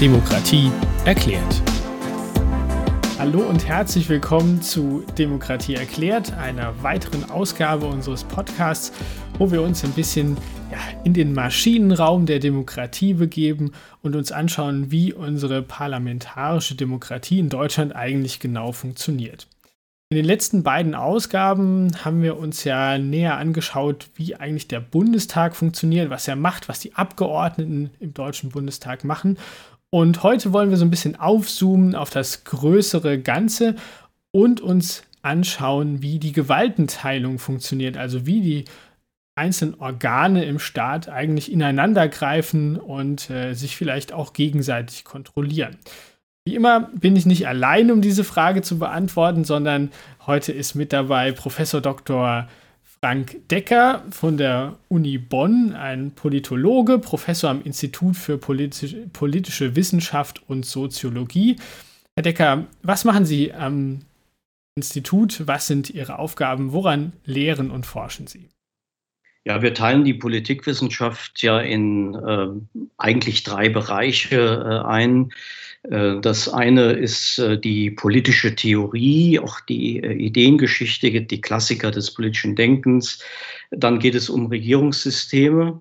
Demokratie erklärt. Hallo und herzlich willkommen zu Demokratie erklärt, einer weiteren Ausgabe unseres Podcasts, wo wir uns ein bisschen ja, in den Maschinenraum der Demokratie begeben und uns anschauen, wie unsere parlamentarische Demokratie in Deutschland eigentlich genau funktioniert. In den letzten beiden Ausgaben haben wir uns ja näher angeschaut, wie eigentlich der Bundestag funktioniert, was er macht, was die Abgeordneten im Deutschen Bundestag machen. Und heute wollen wir so ein bisschen aufzoomen auf das größere Ganze und uns anschauen, wie die Gewaltenteilung funktioniert, also wie die einzelnen Organe im Staat eigentlich ineinandergreifen und äh, sich vielleicht auch gegenseitig kontrollieren. Wie immer bin ich nicht allein, um diese Frage zu beantworten, sondern heute ist mit dabei Professor Dr. Frank Decker von der Uni Bonn, ein Politologe, Professor am Institut für politische, politische Wissenschaft und Soziologie. Herr Decker, was machen Sie am Institut? Was sind Ihre Aufgaben? Woran lehren und forschen Sie? Ja, wir teilen die Politikwissenschaft ja in äh, eigentlich drei Bereiche äh, ein. Äh, das eine ist äh, die politische Theorie, auch die äh, Ideengeschichte, die Klassiker des politischen Denkens. Dann geht es um Regierungssysteme.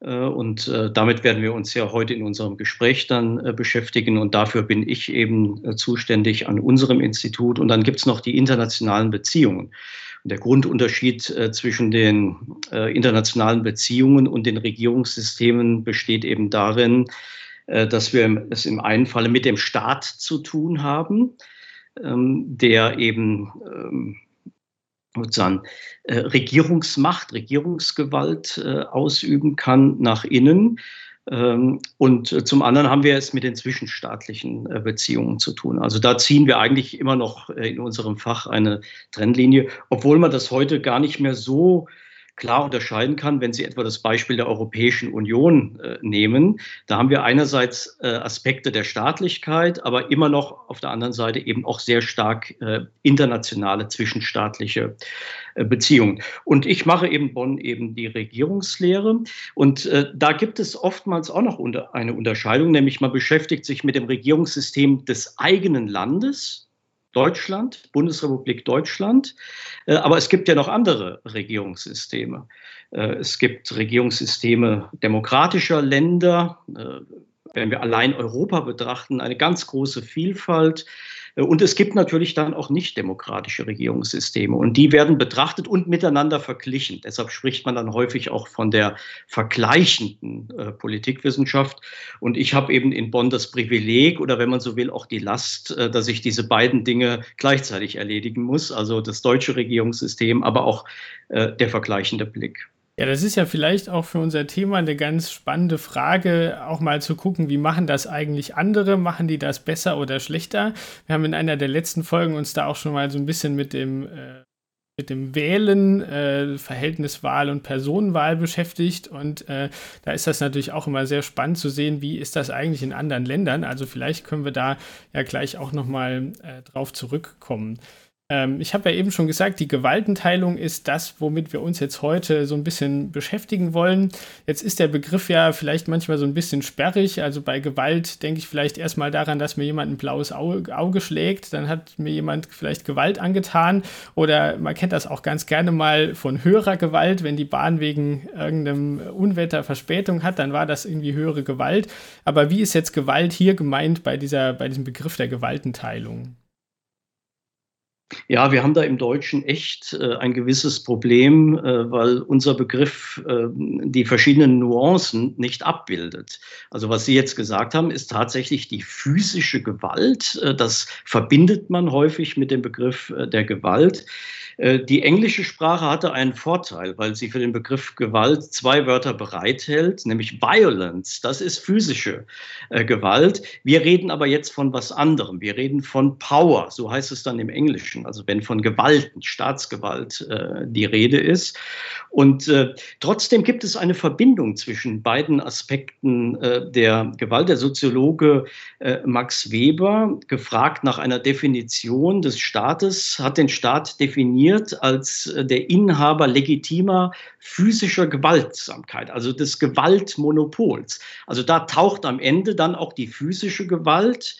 Und damit werden wir uns ja heute in unserem Gespräch dann beschäftigen. Und dafür bin ich eben zuständig an unserem Institut. Und dann gibt es noch die internationalen Beziehungen. Und der Grundunterschied zwischen den internationalen Beziehungen und den Regierungssystemen besteht eben darin, dass wir es im einen Falle mit dem Staat zu tun haben, ähm, der eben ähm, sozusagen äh, Regierungsmacht, Regierungsgewalt äh, ausüben kann nach innen. Ähm, und zum anderen haben wir es mit den zwischenstaatlichen Beziehungen zu tun. Also da ziehen wir eigentlich immer noch in unserem Fach eine Trennlinie, obwohl man das heute gar nicht mehr so klar unterscheiden kann, wenn Sie etwa das Beispiel der Europäischen Union äh, nehmen. Da haben wir einerseits äh, Aspekte der Staatlichkeit, aber immer noch auf der anderen Seite eben auch sehr stark äh, internationale zwischenstaatliche äh, Beziehungen. Und ich mache eben Bonn eben die Regierungslehre. Und äh, da gibt es oftmals auch noch unter, eine Unterscheidung, nämlich man beschäftigt sich mit dem Regierungssystem des eigenen Landes Deutschland, Bundesrepublik Deutschland. Äh, aber es gibt ja noch andere Regierungssysteme. Äh, es gibt Regierungssysteme demokratischer Länder. Äh, wenn wir allein Europa betrachten, eine ganz große Vielfalt. Und es gibt natürlich dann auch nicht demokratische Regierungssysteme und die werden betrachtet und miteinander verglichen. Deshalb spricht man dann häufig auch von der vergleichenden äh, Politikwissenschaft. Und ich habe eben in Bonn das Privileg oder wenn man so will auch die Last, äh, dass ich diese beiden Dinge gleichzeitig erledigen muss. Also das deutsche Regierungssystem, aber auch äh, der vergleichende Blick. Ja, das ist ja vielleicht auch für unser Thema eine ganz spannende Frage, auch mal zu gucken, wie machen das eigentlich andere? Machen die das besser oder schlechter? Wir haben in einer der letzten Folgen uns da auch schon mal so ein bisschen mit dem, äh, mit dem Wählen, äh, Verhältniswahl und Personenwahl beschäftigt. Und äh, da ist das natürlich auch immer sehr spannend zu sehen, wie ist das eigentlich in anderen Ländern. Also vielleicht können wir da ja gleich auch nochmal äh, drauf zurückkommen. Ähm, ich habe ja eben schon gesagt, die Gewaltenteilung ist das, womit wir uns jetzt heute so ein bisschen beschäftigen wollen. Jetzt ist der Begriff ja vielleicht manchmal so ein bisschen sperrig. Also bei Gewalt denke ich vielleicht erstmal daran, dass mir jemand ein blaues Auge, Auge schlägt. Dann hat mir jemand vielleicht Gewalt angetan. Oder man kennt das auch ganz gerne mal von höherer Gewalt. Wenn die Bahn wegen irgendeinem Unwetter Verspätung hat, dann war das irgendwie höhere Gewalt. Aber wie ist jetzt Gewalt hier gemeint bei, dieser, bei diesem Begriff der Gewaltenteilung? Ja, wir haben da im Deutschen echt äh, ein gewisses Problem, äh, weil unser Begriff äh, die verschiedenen Nuancen nicht abbildet. Also was Sie jetzt gesagt haben, ist tatsächlich die physische Gewalt. Äh, das verbindet man häufig mit dem Begriff äh, der Gewalt. Äh, die englische Sprache hatte einen Vorteil, weil sie für den Begriff Gewalt zwei Wörter bereithält, nämlich Violence, das ist physische Gewalt. Wir reden aber jetzt von was anderem. Wir reden von Power, so heißt es dann im Englischen. Herrschen, also wenn von Gewalten, Staatsgewalt äh, die Rede ist. Und äh, trotzdem gibt es eine Verbindung zwischen beiden Aspekten äh, der Gewalt. Der Soziologe äh, Max Weber, gefragt nach einer Definition des Staates, hat den Staat definiert als äh, der Inhaber legitimer physischer Gewaltsamkeit, also des Gewaltmonopols. Also da taucht am Ende dann auch die physische Gewalt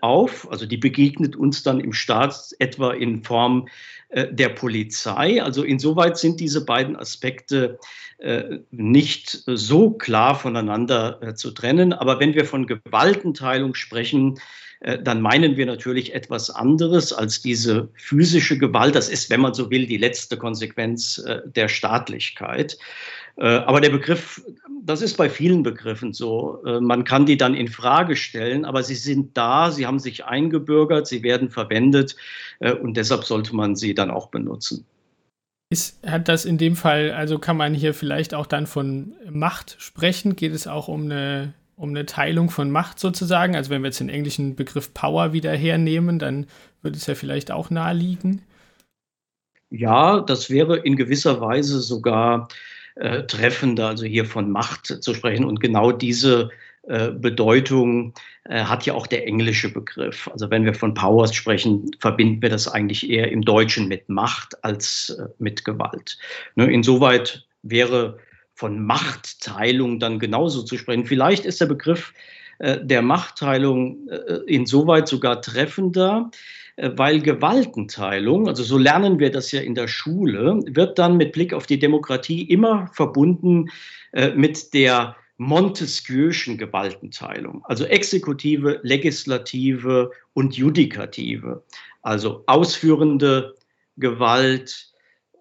auf, also die begegnet uns dann im Staat etwa in Form äh, der Polizei. Also insoweit sind diese beiden Aspekte äh, nicht so klar voneinander äh, zu trennen. Aber wenn wir von Gewaltenteilung sprechen, dann meinen wir natürlich etwas anderes als diese physische Gewalt. Das ist, wenn man so will, die letzte Konsequenz der Staatlichkeit. Aber der Begriff, das ist bei vielen Begriffen so. Man kann die dann in Frage stellen, aber sie sind da, sie haben sich eingebürgert, sie werden verwendet und deshalb sollte man sie dann auch benutzen. Ist, hat das in dem Fall, also kann man hier vielleicht auch dann von Macht sprechen? Geht es auch um eine, um eine Teilung von Macht sozusagen? Also wenn wir jetzt den englischen Begriff Power wieder hernehmen, dann würde es ja vielleicht auch naheliegen. Ja, das wäre in gewisser Weise sogar äh, treffender, also hier von Macht zu sprechen. Und genau diese äh, Bedeutung äh, hat ja auch der englische Begriff. Also wenn wir von Powers sprechen, verbinden wir das eigentlich eher im Deutschen mit Macht als äh, mit Gewalt. Ne, insoweit wäre von Machtteilung dann genauso zu sprechen. Vielleicht ist der Begriff der Machtteilung insoweit sogar treffender, weil Gewaltenteilung, also so lernen wir das ja in der Schule, wird dann mit Blick auf die Demokratie immer verbunden mit der Montesquieu'schen Gewaltenteilung, also Exekutive, Legislative und Judikative, also ausführende Gewalt,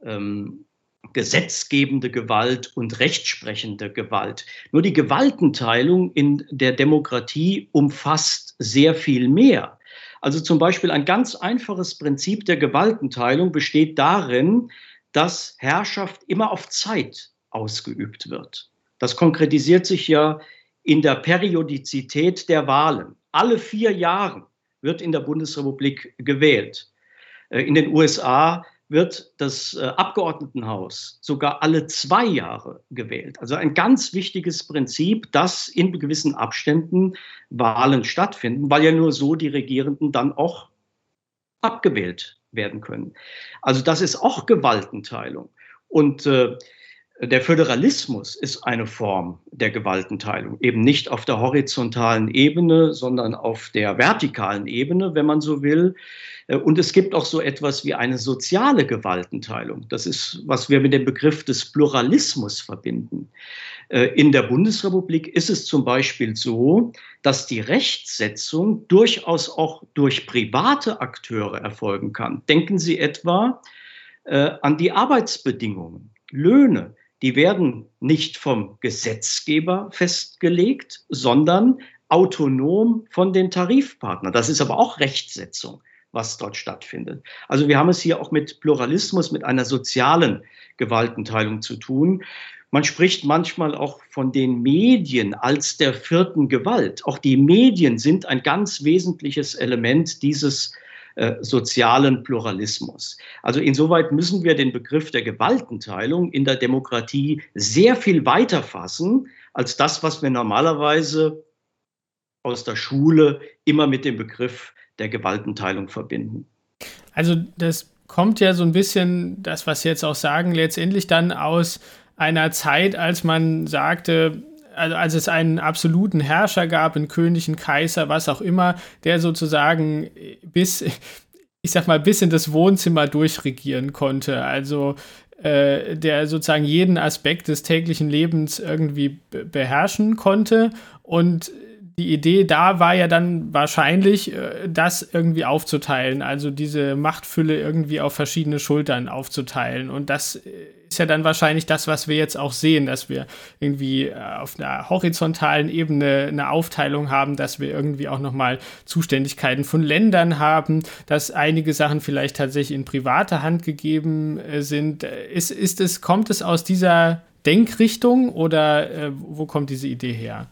ähm, gesetzgebende Gewalt und rechtsprechende Gewalt. Nur die Gewaltenteilung in der Demokratie umfasst sehr viel mehr. Also zum Beispiel ein ganz einfaches Prinzip der Gewaltenteilung besteht darin, dass Herrschaft immer auf Zeit ausgeübt wird. Das konkretisiert sich ja in der Periodizität der Wahlen. Alle vier Jahre wird in der Bundesrepublik gewählt. Äh, in den USA wird das äh, Abgeordnetenhaus sogar alle zwei Jahre gewählt. Also ein ganz wichtiges Prinzip, dass in gewissen Abständen Wahlen stattfinden, weil ja nur so die Regierenden dann auch abgewählt werden können. Also das ist auch Gewaltenteilung. Und äh, der Föderalismus ist eine Form der Gewaltenteilung, eben nicht auf der horizontalen Ebene, sondern auf der vertikalen Ebene, wenn man so will. Und es gibt auch so etwas wie eine soziale Gewaltenteilung. Das ist, was wir mit dem Begriff des Pluralismus verbinden. In der Bundesrepublik ist es zum Beispiel so, dass die Rechtsetzung durchaus auch durch private Akteure erfolgen kann. Denken Sie etwa äh, an die Arbeitsbedingungen, Löhne die werden nicht vom Gesetzgeber festgelegt, sondern autonom von den Tarifpartnern. Das ist aber auch Rechtsetzung, was dort stattfindet. Also wir haben es hier auch mit Pluralismus, mit einer sozialen Gewaltenteilung zu tun. Man spricht manchmal auch von den Medien als der vierten Gewalt. Auch die Medien sind ein ganz wesentliches Element dieses äh, sozialen Pluralismus. Also insoweit müssen wir den Begriff der Gewaltenteilung in der Demokratie sehr viel weiter fassen als das, was wir normalerweise aus der Schule immer mit dem Begriff der Gewaltenteilung verbinden. Also das kommt ja so ein bisschen, das, was Sie jetzt auch sagen, letztendlich dann aus einer Zeit, als man sagte, also als es einen absoluten Herrscher gab, einen König, einen Kaiser, was auch immer, der sozusagen bis, ich sag mal, bis in das Wohnzimmer durchregieren konnte. Also äh, der sozusagen jeden Aspekt des täglichen Lebens irgendwie beherrschen konnte und die Idee da war ja dann wahrscheinlich, äh, das irgendwie aufzuteilen, also diese Machtfülle irgendwie auf verschiedene Schultern aufzuteilen. Und das ist ja dann wahrscheinlich das, was wir jetzt auch sehen, dass wir irgendwie äh, auf einer horizontalen Ebene eine Aufteilung haben, dass wir irgendwie auch nochmal Zuständigkeiten von Ländern haben, dass einige Sachen vielleicht tatsächlich in private Hand gegeben äh, sind. Ist, ist es, kommt es aus dieser Denkrichtung oder äh, wo kommt diese Idee her?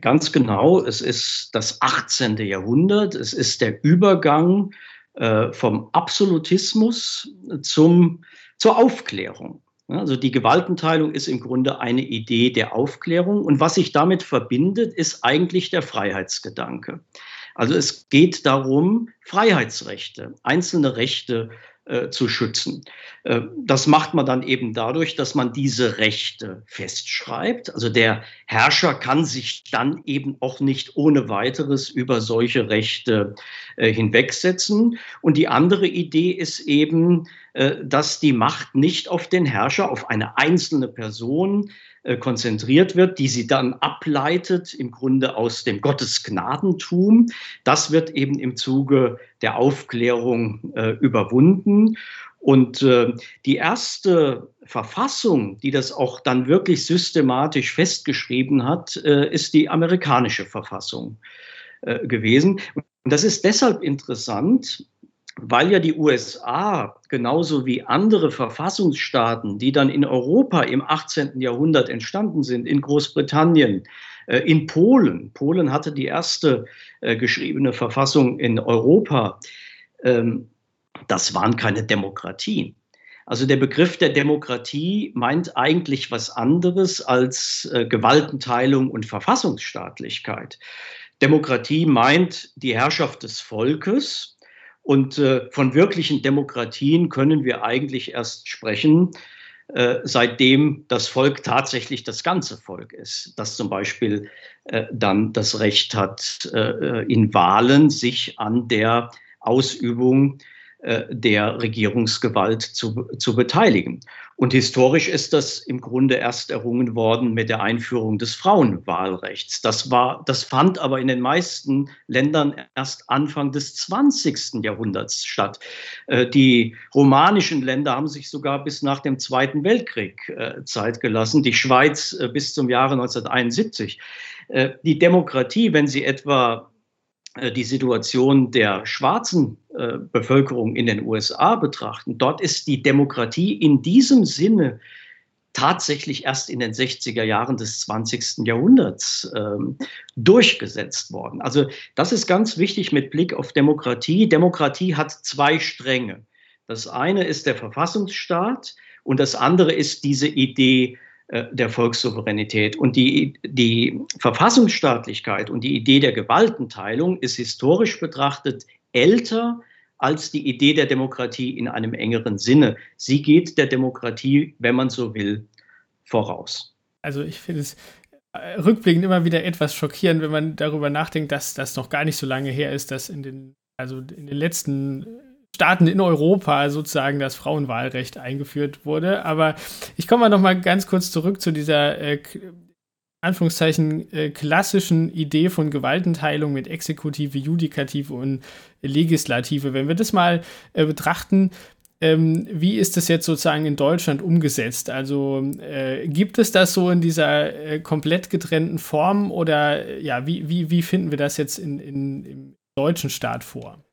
Ganz genau, es ist das 18. Jahrhundert, es ist der Übergang äh, vom Absolutismus zum, zur Aufklärung. Also die Gewaltenteilung ist im Grunde eine Idee der Aufklärung und was sich damit verbindet, ist eigentlich der Freiheitsgedanke. Also es geht darum, Freiheitsrechte, einzelne Rechte äh, zu schützen. Äh, das macht man dann eben dadurch, dass man diese Rechte festschreibt. Also der Herrscher kann sich dann eben auch nicht ohne weiteres über solche Rechte äh, hinwegsetzen. Und die andere Idee ist eben, äh, dass die Macht nicht auf den Herrscher, auf eine einzelne Person konzentriert wird, die sie dann ableitet im Grunde aus dem Gottesgnadentum. Das wird eben im Zuge der Aufklärung äh, überwunden. Und äh, die erste Verfassung, die das auch dann wirklich systematisch festgeschrieben hat, äh, ist die amerikanische Verfassung äh, gewesen. Und das ist deshalb interessant, weil ja die USA genauso wie andere Verfassungsstaaten, die dann in Europa im 18. Jahrhundert entstanden sind, in Großbritannien, äh, in Polen, Polen hatte die erste äh, geschriebene Verfassung in Europa, ähm, das waren keine Demokratien. Also der Begriff der Demokratie meint eigentlich was anderes als äh, Gewaltenteilung und Verfassungsstaatlichkeit. Demokratie meint die Herrschaft des Volkes, und äh, von wirklichen Demokratien können wir eigentlich erst sprechen, äh, seitdem das Volk tatsächlich das ganze Volk ist, das zum Beispiel äh, dann das Recht hat, äh, in Wahlen sich an der Ausübung äh, der Regierungsgewalt zu, zu beteiligen. Und historisch ist das im Grunde erst errungen worden mit der Einführung des Frauenwahlrechts. Das, war, das fand aber in den meisten Ländern erst Anfang des 20. Jahrhunderts statt. Äh, die romanischen Länder haben sich sogar bis nach dem Zweiten Weltkrieg äh, Zeit gelassen, die Schweiz bis zum Jahre 1971. Die Demokratie, wenn sie etwa äh, die Situation der schwarzen äh, Bevölkerung in den USA betrachten, dort ist die Demokratie in diesem Sinne tatsächlich erst in den 60er Jahren des 20. Jahrhunderts ähm, durchgesetzt worden. Also das ist ganz wichtig mit Blick auf Demokratie. Demokratie hat zwei Stränge. Das eine ist der Verfassungsstaat und das andere ist diese Idee äh, der Volkssouveränität. Und die, die Verfassungsstaatlichkeit und die Idee der Gewaltenteilung ist historisch betrachtet älter als die Idee der Demokratie in einem engeren Sinne. Sie geht der Demokratie, wenn man so will, voraus. Also ich finde es äh, rückblickend immer wieder etwas schockierend, wenn man darüber nachdenkt, dass das noch gar nicht so lange her ist, dass in den, also in den letzten Staaten in Europa sozusagen das Frauenwahlrecht eingeführt wurde. Aber ich komme mal noch mal ganz kurz zurück zu dieser äh, Anführungszeichen äh, klassischen Idee von Gewaltenteilung mit Exekutive, Judikative und Legislative. Wenn wir das mal äh, betrachten, ähm, wie ist das jetzt sozusagen in Deutschland umgesetzt? Also äh, gibt es das so in dieser äh, komplett getrennten Form oder ja, wie, wie, wie finden wir das jetzt in, in, im deutschen Staat vor?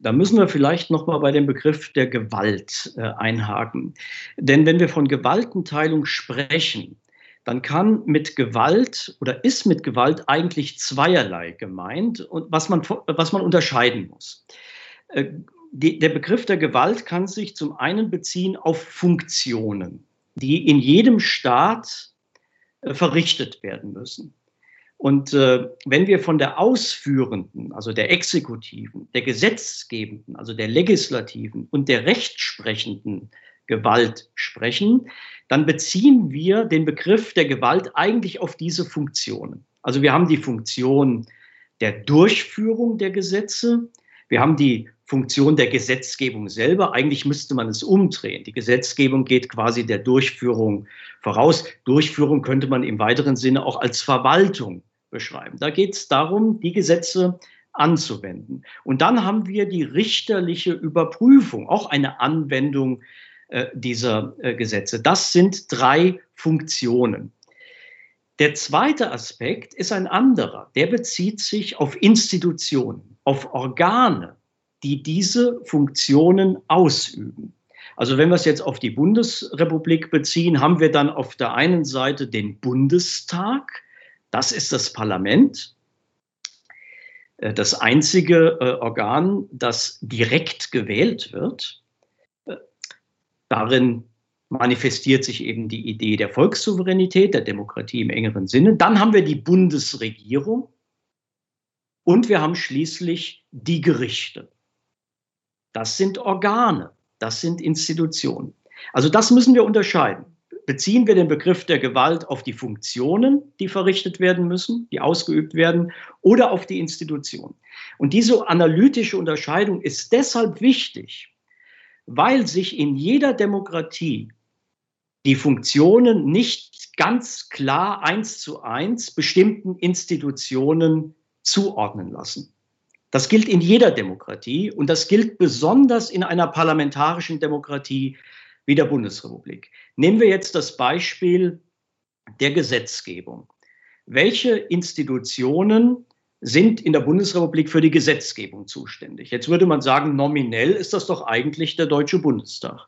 Da müssen wir vielleicht noch mal bei dem Begriff der Gewalt äh, einhaken. Denn wenn wir von Gewaltenteilung sprechen, dann kann mit Gewalt oder ist mit Gewalt eigentlich zweierlei gemeint und was man, was man unterscheiden muss. Äh, der Begriff der Gewalt kann sich zum einen beziehen auf Funktionen, die in jedem Staat äh, verrichtet werden müssen. Und äh, wenn wir von der ausführenden, also der exekutiven, der gesetzgebenden, also der legislativen und der rechtsprechenden Gewalt sprechen, dann beziehen wir den Begriff der Gewalt eigentlich auf diese Funktionen. Also wir haben die Funktion der Durchführung der Gesetze, wir haben die Funktion der Gesetzgebung selber. Eigentlich müsste man es umdrehen. Die Gesetzgebung geht quasi der Durchführung voraus. Durchführung könnte man im weiteren Sinne auch als Verwaltung beschreiben. Da geht es darum, die Gesetze anzuwenden. Und dann haben wir die richterliche Überprüfung, auch eine Anwendung dieser äh, Gesetze. Das sind drei Funktionen. Der zweite Aspekt ist ein anderer. Der bezieht sich auf Institutionen, auf Organe, die diese Funktionen ausüben. Also wenn wir es jetzt auf die Bundesrepublik beziehen, haben wir dann auf der einen Seite den Bundestag, das ist das Parlament. äh, das einzige äh, Organ, das direkt gewählt wird. Darin manifestiert sich eben die Idee der Volkssouveränität, der Demokratie im engeren Sinne. Dann haben wir die Bundesregierung und wir haben schließlich die Gerichte. Das sind Organe, das sind Institutionen. Also das müssen wir unterscheiden. Beziehen wir den Begriff der Gewalt auf die Funktionen, die verrichtet werden müssen, die ausgeübt werden, oder auf die Institution? Und diese analytische Unterscheidung ist deshalb wichtig, weil sich in jeder Demokratie die Funktionen nicht ganz klar eins zu eins bestimmten Institutionen zuordnen lassen. Das gilt in jeder Demokratie und das gilt besonders in einer parlamentarischen Demokratie wie der Bundesrepublik. Nehmen wir jetzt das Beispiel der Gesetzgebung. Welche Institutionen sind in der Bundesrepublik für die Gesetzgebung zuständig? Jetzt würde man sagen, nominell ist das doch eigentlich der Deutsche Bundestag.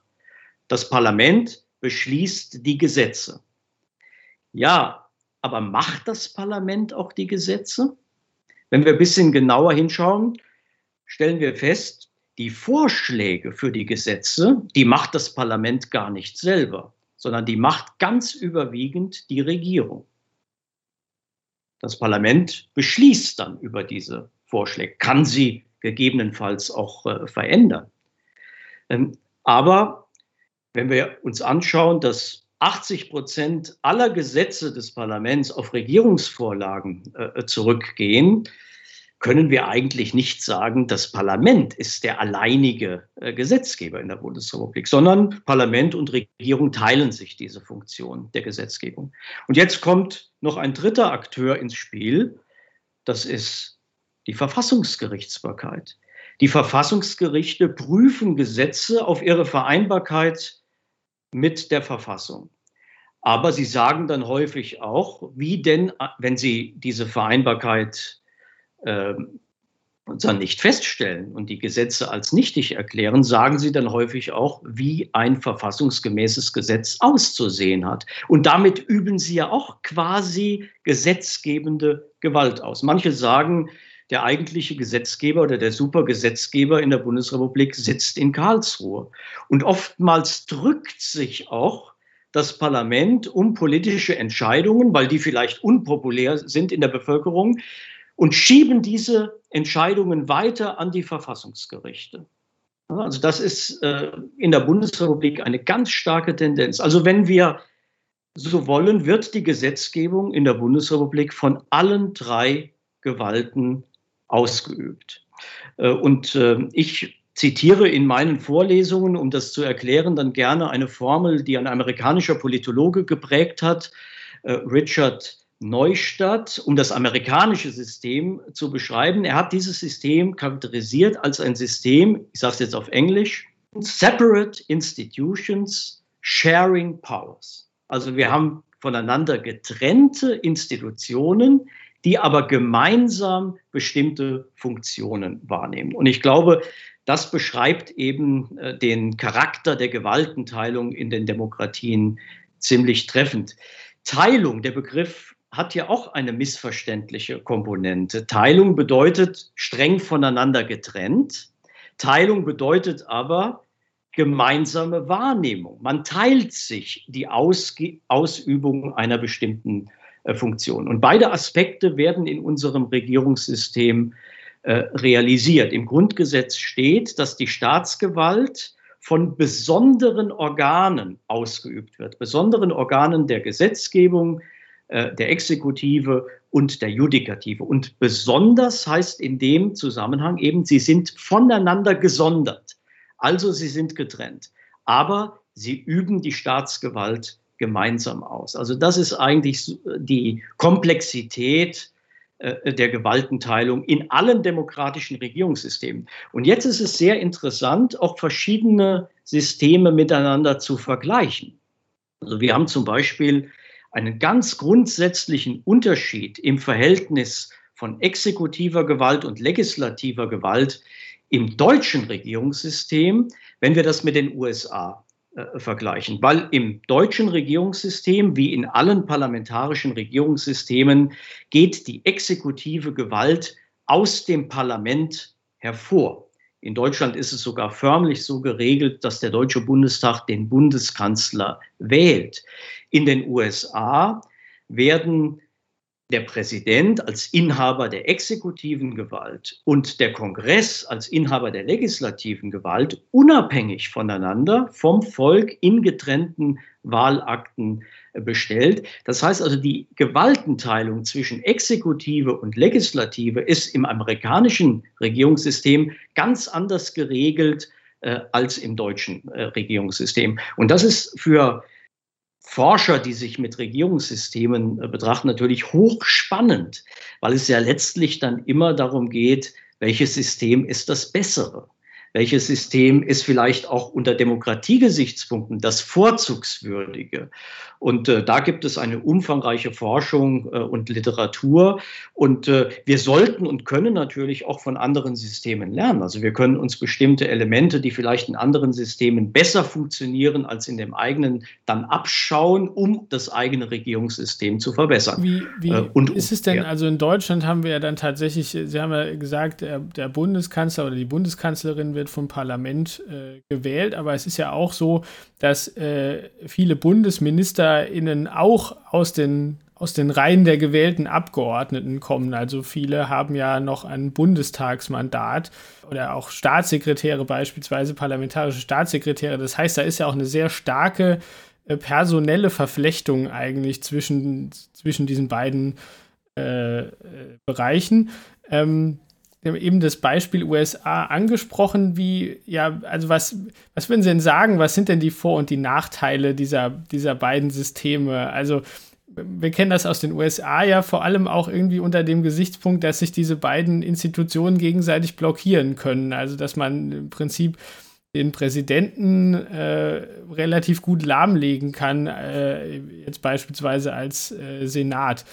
Das Parlament beschließt die Gesetze. Ja, aber macht das Parlament auch die Gesetze? Wenn wir ein bisschen genauer hinschauen, stellen wir fest, die Vorschläge für die Gesetze, die macht das Parlament gar nicht selber, sondern die macht ganz überwiegend die Regierung. Das Parlament beschließt dann über diese Vorschläge, kann sie gegebenenfalls auch äh, verändern. Ähm, aber wenn wir uns anschauen, dass 80 Prozent aller Gesetze des Parlaments auf Regierungsvorlagen äh, zurückgehen, können wir eigentlich nicht sagen, das Parlament ist der alleinige äh, Gesetzgeber in der Bundesrepublik, sondern Parlament und Regierung teilen sich diese Funktion der Gesetzgebung. Und jetzt kommt noch ein dritter Akteur ins Spiel, das ist die Verfassungsgerichtsbarkeit. Die Verfassungsgerichte prüfen Gesetze auf ihre Vereinbarkeit mit der Verfassung. Aber sie sagen dann häufig auch, wie denn, wenn sie diese Vereinbarkeit dann nicht feststellen und die Gesetze als nichtig erklären, sagen sie dann häufig auch, wie ein verfassungsgemäßes Gesetz auszusehen hat. Und damit üben sie ja auch quasi gesetzgebende Gewalt aus. Manche sagen, der eigentliche Gesetzgeber oder der Supergesetzgeber in der Bundesrepublik sitzt in Karlsruhe. Und oftmals drückt sich auch das Parlament um politische Entscheidungen, weil die vielleicht unpopulär sind in der Bevölkerung, und schieben diese Entscheidungen weiter an die Verfassungsgerichte. Also das ist äh, in der Bundesrepublik eine ganz starke Tendenz. Also wenn wir so wollen, wird die Gesetzgebung in der Bundesrepublik von allen drei Gewalten ausgeübt. Äh, und äh, ich zitiere in meinen Vorlesungen, um das zu erklären, dann gerne eine Formel, die ein amerikanischer Politologe geprägt hat, Richard Neustadt, um das amerikanische System zu beschreiben. Er hat dieses System charakterisiert als ein System, ich sage es jetzt auf Englisch, Separate Institutions Sharing Powers. Also wir haben voneinander getrennte Institutionen, die aber gemeinsam bestimmte Funktionen wahrnehmen. Und ich glaube, das beschreibt eben äh, den Charakter der Gewaltenteilung in den Demokratien ziemlich treffend. Teilung, der Begriff hat ja auch eine missverständliche Komponente. Teilung bedeutet streng voneinander getrennt. Teilung bedeutet aber gemeinsame Wahrnehmung. Man teilt sich die Ausge Ausübung einer bestimmten äh, Funktion. Und beide Aspekte werden in unserem Regierungssystem äh, realisiert. Im Grundgesetz steht, dass die Staatsgewalt von besonderen Organen ausgeübt wird, besonderen Organen der Gesetzgebung, äh, der Exekutive und der Judikative. Und besonders heißt in dem Zusammenhang eben, sie sind voneinander gesondert. Also sie sind getrennt. Aber sie üben die Staatsgewalt gemeinsam aus. Also das ist eigentlich die Komplexität äh, der Gewaltenteilung in allen demokratischen Regierungssystemen. Und jetzt ist es sehr interessant, auch verschiedene Systeme miteinander zu vergleichen. Also wir haben zum Beispiel einen ganz grundsätzlichen Unterschied im Verhältnis von exekutiver Gewalt und legislativer Gewalt im deutschen Regierungssystem, wenn wir das mit den USA äh, vergleichen, weil im deutschen Regierungssystem wie in allen parlamentarischen Regierungssystemen geht die exekutive Gewalt aus dem Parlament hervor. In Deutschland ist es sogar förmlich so geregelt, dass der Deutsche Bundestag den Bundeskanzler wählt. In den USA werden der Präsident als Inhaber der exekutiven Gewalt und der Kongress als Inhaber der legislativen Gewalt unabhängig voneinander vom Volk in getrennten Wahlakten bestellt. Das heißt also, die Gewaltenteilung zwischen Exekutive und Legislative ist im amerikanischen Regierungssystem ganz anders geregelt äh, als im deutschen äh, Regierungssystem. Und das ist für Forscher, die sich mit Regierungssystemen äh, betrachten, natürlich hochspannend, weil es ja letztlich dann immer darum geht, welches System ist das bessere welches System ist vielleicht auch unter Demokratiegesichtspunkten das vorzugswürdige. Und äh, da gibt es eine umfangreiche Forschung äh, und Literatur. Und äh, wir sollten und können natürlich auch von anderen Systemen lernen. Also wir können uns bestimmte Elemente, die vielleicht in anderen Systemen besser funktionieren als in dem eigenen, dann abschauen, um das eigene Regierungssystem zu verbessern. Wie, wie äh, und, ist es denn, also in Deutschland haben wir ja dann tatsächlich, Sie haben ja gesagt, der, der Bundeskanzler oder die Bundeskanzlerin wird vom Parlament äh, gewählt, aber es ist ja auch so, dass äh, viele BundesministerInnen auch aus den, aus den Reihen der gewählten Abgeordneten kommen. Also viele haben ja noch ein Bundestagsmandat oder auch Staatssekretäre beispielsweise, parlamentarische Staatssekretäre. Das heißt, da ist ja auch eine sehr starke äh, personelle Verflechtung eigentlich zwischen, zwischen diesen beiden äh, äh, Bereichen. Ähm, eben das Beispiel USA angesprochen, wie, ja, also was, was würden Sie denn sagen, was sind denn die Vor- und die Nachteile dieser, dieser beiden Systeme? Also, wir kennen das aus den USA ja vor allem auch irgendwie unter dem Gesichtspunkt, dass sich diese beiden Institutionen gegenseitig blockieren können. Also, dass man im Prinzip den Präsidenten äh, relativ gut lahmlegen kann, äh, jetzt beispielsweise als äh, Senat.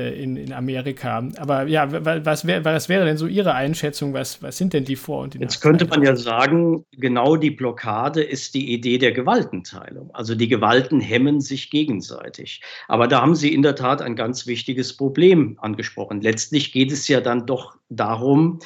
Äh, in, in Amerika. Aber ja, was, wär, was wäre denn so Ihre Einschätzung? Was, was sind denn die Vor- und die Jetzt könnte man ja sagen, genau die Blockade ist die Idee der Gewaltenteilung. Also die Gewalten hemmen sich gegenseitig. Aber da haben Sie in der Tat ein ganz wichtiges Problem angesprochen. Letztlich geht es ja dann doch darum,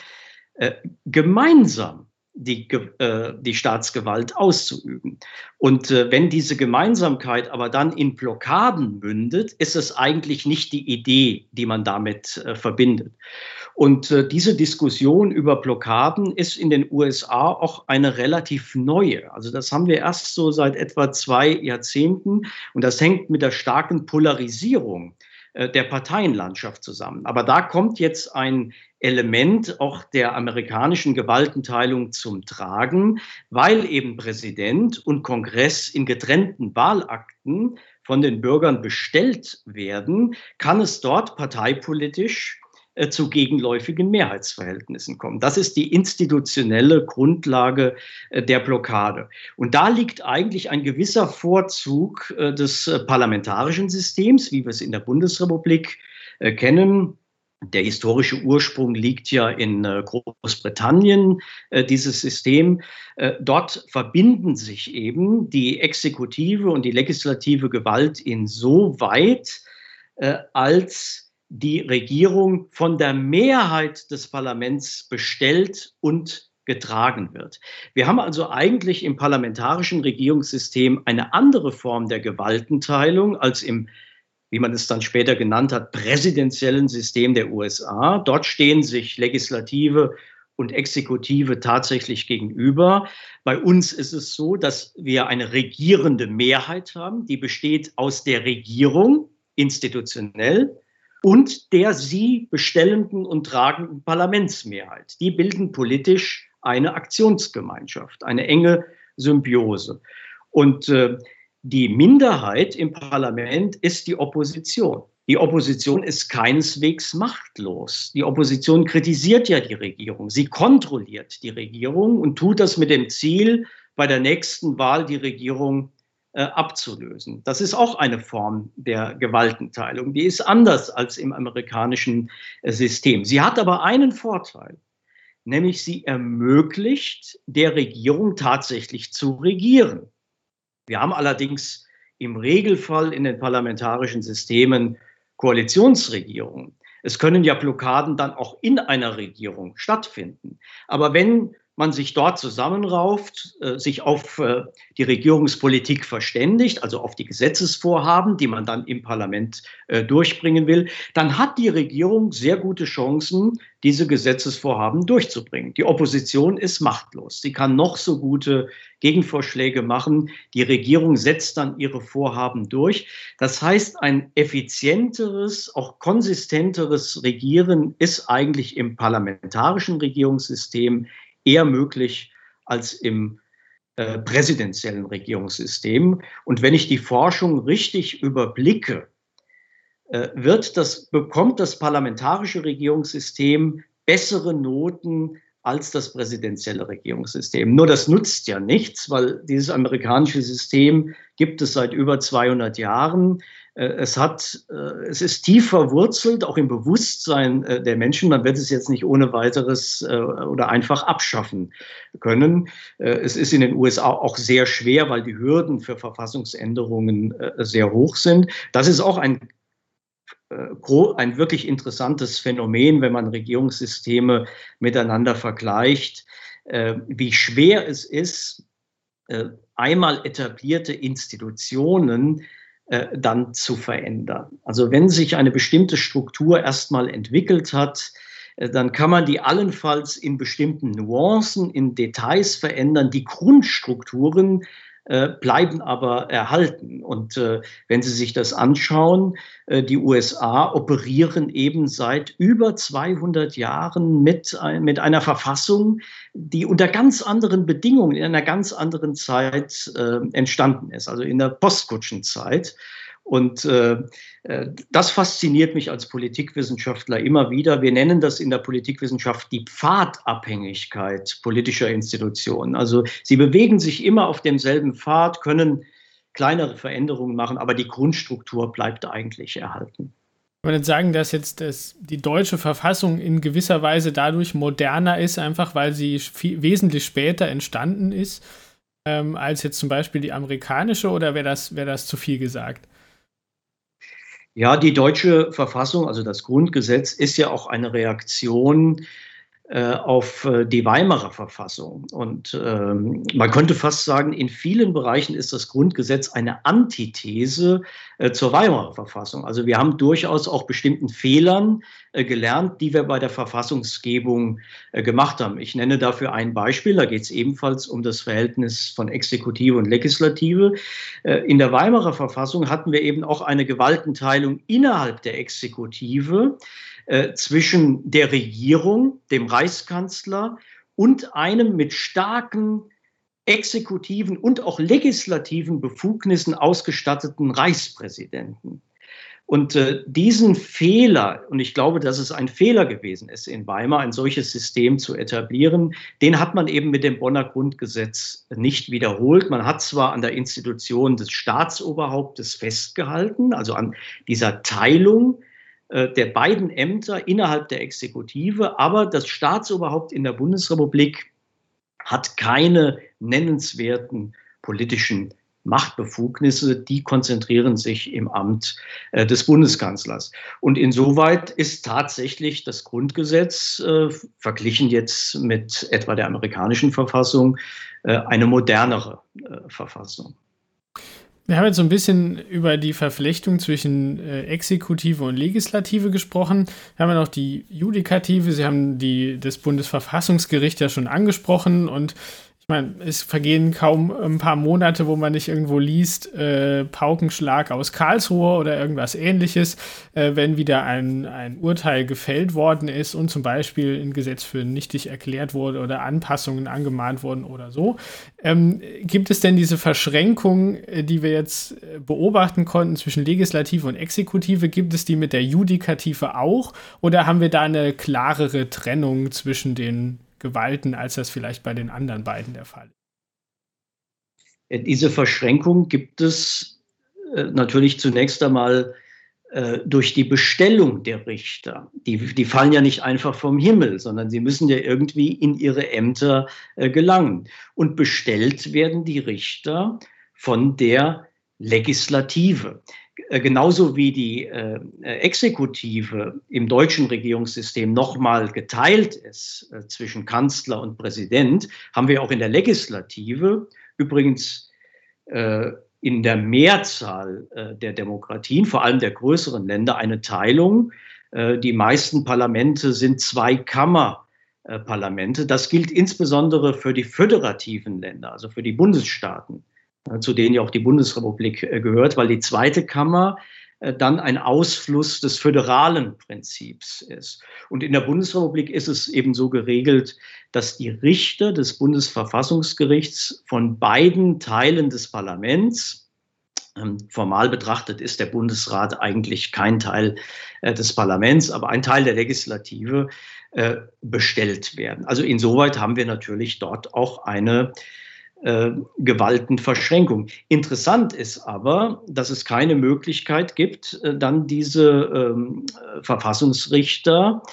äh, gemeinsam die, äh, die Staatsgewalt auszuüben. Und äh, wenn diese Gemeinsamkeit aber dann in Blockaden mündet, ist es eigentlich nicht die Idee, die man damit äh, verbindet. Und äh, diese Diskussion über Blockaden ist in den USA auch eine relativ neue. Also das haben wir erst so seit etwa zwei Jahrzehnten und das hängt mit der starken Polarisierung äh, der Parteienlandschaft zusammen. Aber da kommt jetzt ein Element auch der amerikanischen Gewaltenteilung zum Tragen, weil eben Präsident und Kongress in getrennten Wahlakten von den Bürgern bestellt werden, kann es dort parteipolitisch äh, zu gegenläufigen Mehrheitsverhältnissen kommen. Das ist die institutionelle Grundlage äh, der Blockade. Und da liegt eigentlich ein gewisser Vorzug äh, des parlamentarischen Systems, wie wir es in der Bundesrepublik kennen. Der historische Ursprung liegt ja in Großbritannien, dieses System. Dort verbinden sich eben die exekutive und die legislative Gewalt insoweit, als die Regierung von der Mehrheit des Parlaments bestellt und getragen wird. Wir haben also eigentlich im parlamentarischen Regierungssystem eine andere Form der Gewaltenteilung als im, wie man es dann später genannt hat, präsidentiellen System der USA. Dort stehen sich Legislative und Exekutive tatsächlich gegenüber. Bei uns ist es so, dass wir eine regierende Mehrheit haben, die besteht aus der Regierung institutionell und der sie bestellenden und tragenden Parlamentsmehrheit. Die bilden politisch eine Aktionsgemeinschaft, eine enge Symbiose. Und äh, die Minderheit im Parlament ist die Opposition. Die Opposition ist keineswegs machtlos. Die Opposition kritisiert ja die Regierung. Sie kontrolliert die Regierung und tut das mit dem Ziel, bei der nächsten Wahl die Regierung abzulösen. Das ist auch eine Form der Gewaltenteilung. Die ist anders als im amerikanischen äh, System. Sie hat aber einen Vorteil, nämlich sie ermöglicht der Regierung tatsächlich zu regieren. Wir haben allerdings im Regelfall in den parlamentarischen Systemen Koalitionsregierungen. Es können ja Blockaden dann auch in einer Regierung stattfinden. Aber wenn man sich dort zusammenrauft, äh, sich auf äh, die Regierungspolitik verständigt, also auf die Gesetzesvorhaben, die man dann im Parlament äh, durchbringen will, dann hat die Regierung sehr gute Chancen, diese Gesetzesvorhaben durchzubringen. Die Opposition ist machtlos. Sie kann noch so gute Gegenvorschläge machen. Die Regierung setzt dann ihre Vorhaben durch. Das heißt, ein effizienteres, auch konsistenteres Regieren ist eigentlich im parlamentarischen Regierungssystem eher möglich als im äh, präsidentiellen Regierungssystem. Und wenn ich die Forschung richtig überblicke, äh, wird das, bekommt das parlamentarische Regierungssystem bessere Noten als das präsidentielle Regierungssystem. Nur das nutzt ja nichts, weil dieses amerikanische System gibt es seit über 200 Jahren. Äh, es hat, äh, es ist tief verwurzelt, auch im Bewusstsein äh, der Menschen. Man wird es jetzt nicht ohne weiteres oder einfach abschaffen können. Es ist in den USA auch sehr schwer, weil die Hürden für Verfassungsänderungen sehr hoch sind. Das ist auch ein ein wirklich interessantes Phänomen, wenn man Regierungssysteme miteinander vergleicht, wie schwer es ist, einmal etablierte Institutionen äh, dann zu verändern. Also wenn sich eine bestimmte Struktur erstmal entwickelt hat, äh, dann kann man die allenfalls in bestimmten Nuancen, in Details verändern. Die Grundstrukturen äh, bleiben aber erhalten. Und äh, wenn Sie sich das anschauen, äh, die USA operieren eben seit über 200 Jahren mit, mit einer Verfassung, die unter ganz anderen Bedingungen, in einer ganz anderen Zeit äh, entstanden ist, also in der Postkutschenzeit. Und äh, äh, das fasziniert mich als Politikwissenschaftler immer wieder. Wir nennen das in der Politikwissenschaft die Pfadabhängigkeit politischer Institutionen. Also sie bewegen sich immer auf demselben Pfad, können kleinere Veränderungen machen, aber die Grundstruktur bleibt eigentlich erhalten. Ich würde sagen, dass jetzt das, die deutsche Verfassung in gewisser Weise dadurch moderner ist, einfach weil sie viel, wesentlich später entstanden ist, ähm, als jetzt zum Beispiel die amerikanische, oder wäre das, wär das zu viel gesagt? Ja, die deutsche Verfassung, also das Grundgesetz, ist ja auch eine Reaktion äh, auf äh, die Weimarer Verfassung. Und ähm, man könnte fast sagen, in vielen Bereichen ist das Grundgesetz eine Antithese äh, zur Weimarer Verfassung. Also wir haben durchaus auch bestimmten Fehlern gelernt, die wir bei der Verfassungsgebung äh, gemacht haben. Ich nenne dafür ein Beispiel, da geht es ebenfalls um das Verhältnis von Exekutive und Legislative. Äh, in der Weimarer Verfassung hatten wir eben auch eine Gewaltenteilung innerhalb der Exekutive äh, zwischen der Regierung, dem Reichskanzler und einem mit starken exekutiven und auch legislativen Befugnissen ausgestatteten Reichspräsidenten. Und äh, diesen Fehler, und ich glaube, dass es ein Fehler gewesen ist, in Weimar ein solches System zu etablieren, den hat man eben mit dem Bonner Grundgesetz nicht wiederholt. Man hat zwar an der Institution des Staatsoberhauptes festgehalten, also an dieser Teilung äh, der beiden Ämter innerhalb der Exekutive, aber das Staatsoberhaupt in der Bundesrepublik hat keine nennenswerten politischen Machtbefugnisse, die konzentrieren sich im Amt äh, des Bundeskanzlers. Und insoweit ist tatsächlich das Grundgesetz, äh, verglichen jetzt mit etwa der amerikanischen Verfassung, äh, eine modernere äh, Verfassung. Wir haben jetzt so ein bisschen über die Verflechtung zwischen äh, Exekutive und Legislative gesprochen. Wir haben ja noch die Judikative. Sie haben die, das Bundesverfassungsgericht ja schon angesprochen und meine, es vergehen kaum ein paar Monate, wo man nicht irgendwo liest, äh, Paukenschlag aus Karlsruhe oder irgendwas ähnliches, äh, wenn wieder ein, ein Urteil gefällt worden ist und zum Beispiel ein Gesetz für nichtig erklärt wurde oder Anpassungen angemahnt wurden oder so. Ähm, gibt es denn diese Verschränkung, äh, die wir jetzt äh, beobachten konnten zwischen Legislative und Exekutive, gibt es die mit der Judikative auch oder haben wir da eine klarere Trennung zwischen den Gewalten, als das vielleicht bei den anderen beiden der Fall ist. Diese Verschränkung gibt es äh, natürlich zunächst einmal äh, durch die Bestellung der Richter. Die, die fallen ja nicht einfach vom Himmel, sondern sie müssen ja irgendwie in ihre Ämter äh, gelangen. Und bestellt werden die Richter von der Legislative. Äh, genauso wie die äh, Exekutive im deutschen Regierungssystem nochmal geteilt ist äh, zwischen Kanzler und Präsident, haben wir auch in der Legislative übrigens äh, in der Mehrzahl äh, der Demokratien, vor allem der größeren Länder, eine Teilung. Äh, die meisten Parlamente sind Zweikammerparlamente. Das gilt insbesondere für die föderativen Länder, also für die Bundesstaaten. Äh, zu denen ja auch die Bundesrepublik äh, gehört, weil die zweite Kammer äh, dann ein Ausfluss des föderalen Prinzips ist. Und in der Bundesrepublik ist es eben so geregelt, dass die Richter des Bundesverfassungsgerichts von beiden Teilen des Parlaments, ähm, formal betrachtet ist der Bundesrat eigentlich kein Teil des Parlaments, aber ein Teil der Legislative, bestellt werden. Also insoweit haben wir natürlich dort auch eine äh, Gewaltenverschränkung. Interessant ist aber, dass es keine Möglichkeit gibt, äh, dann diese ähm, Verfassungsrichter äh,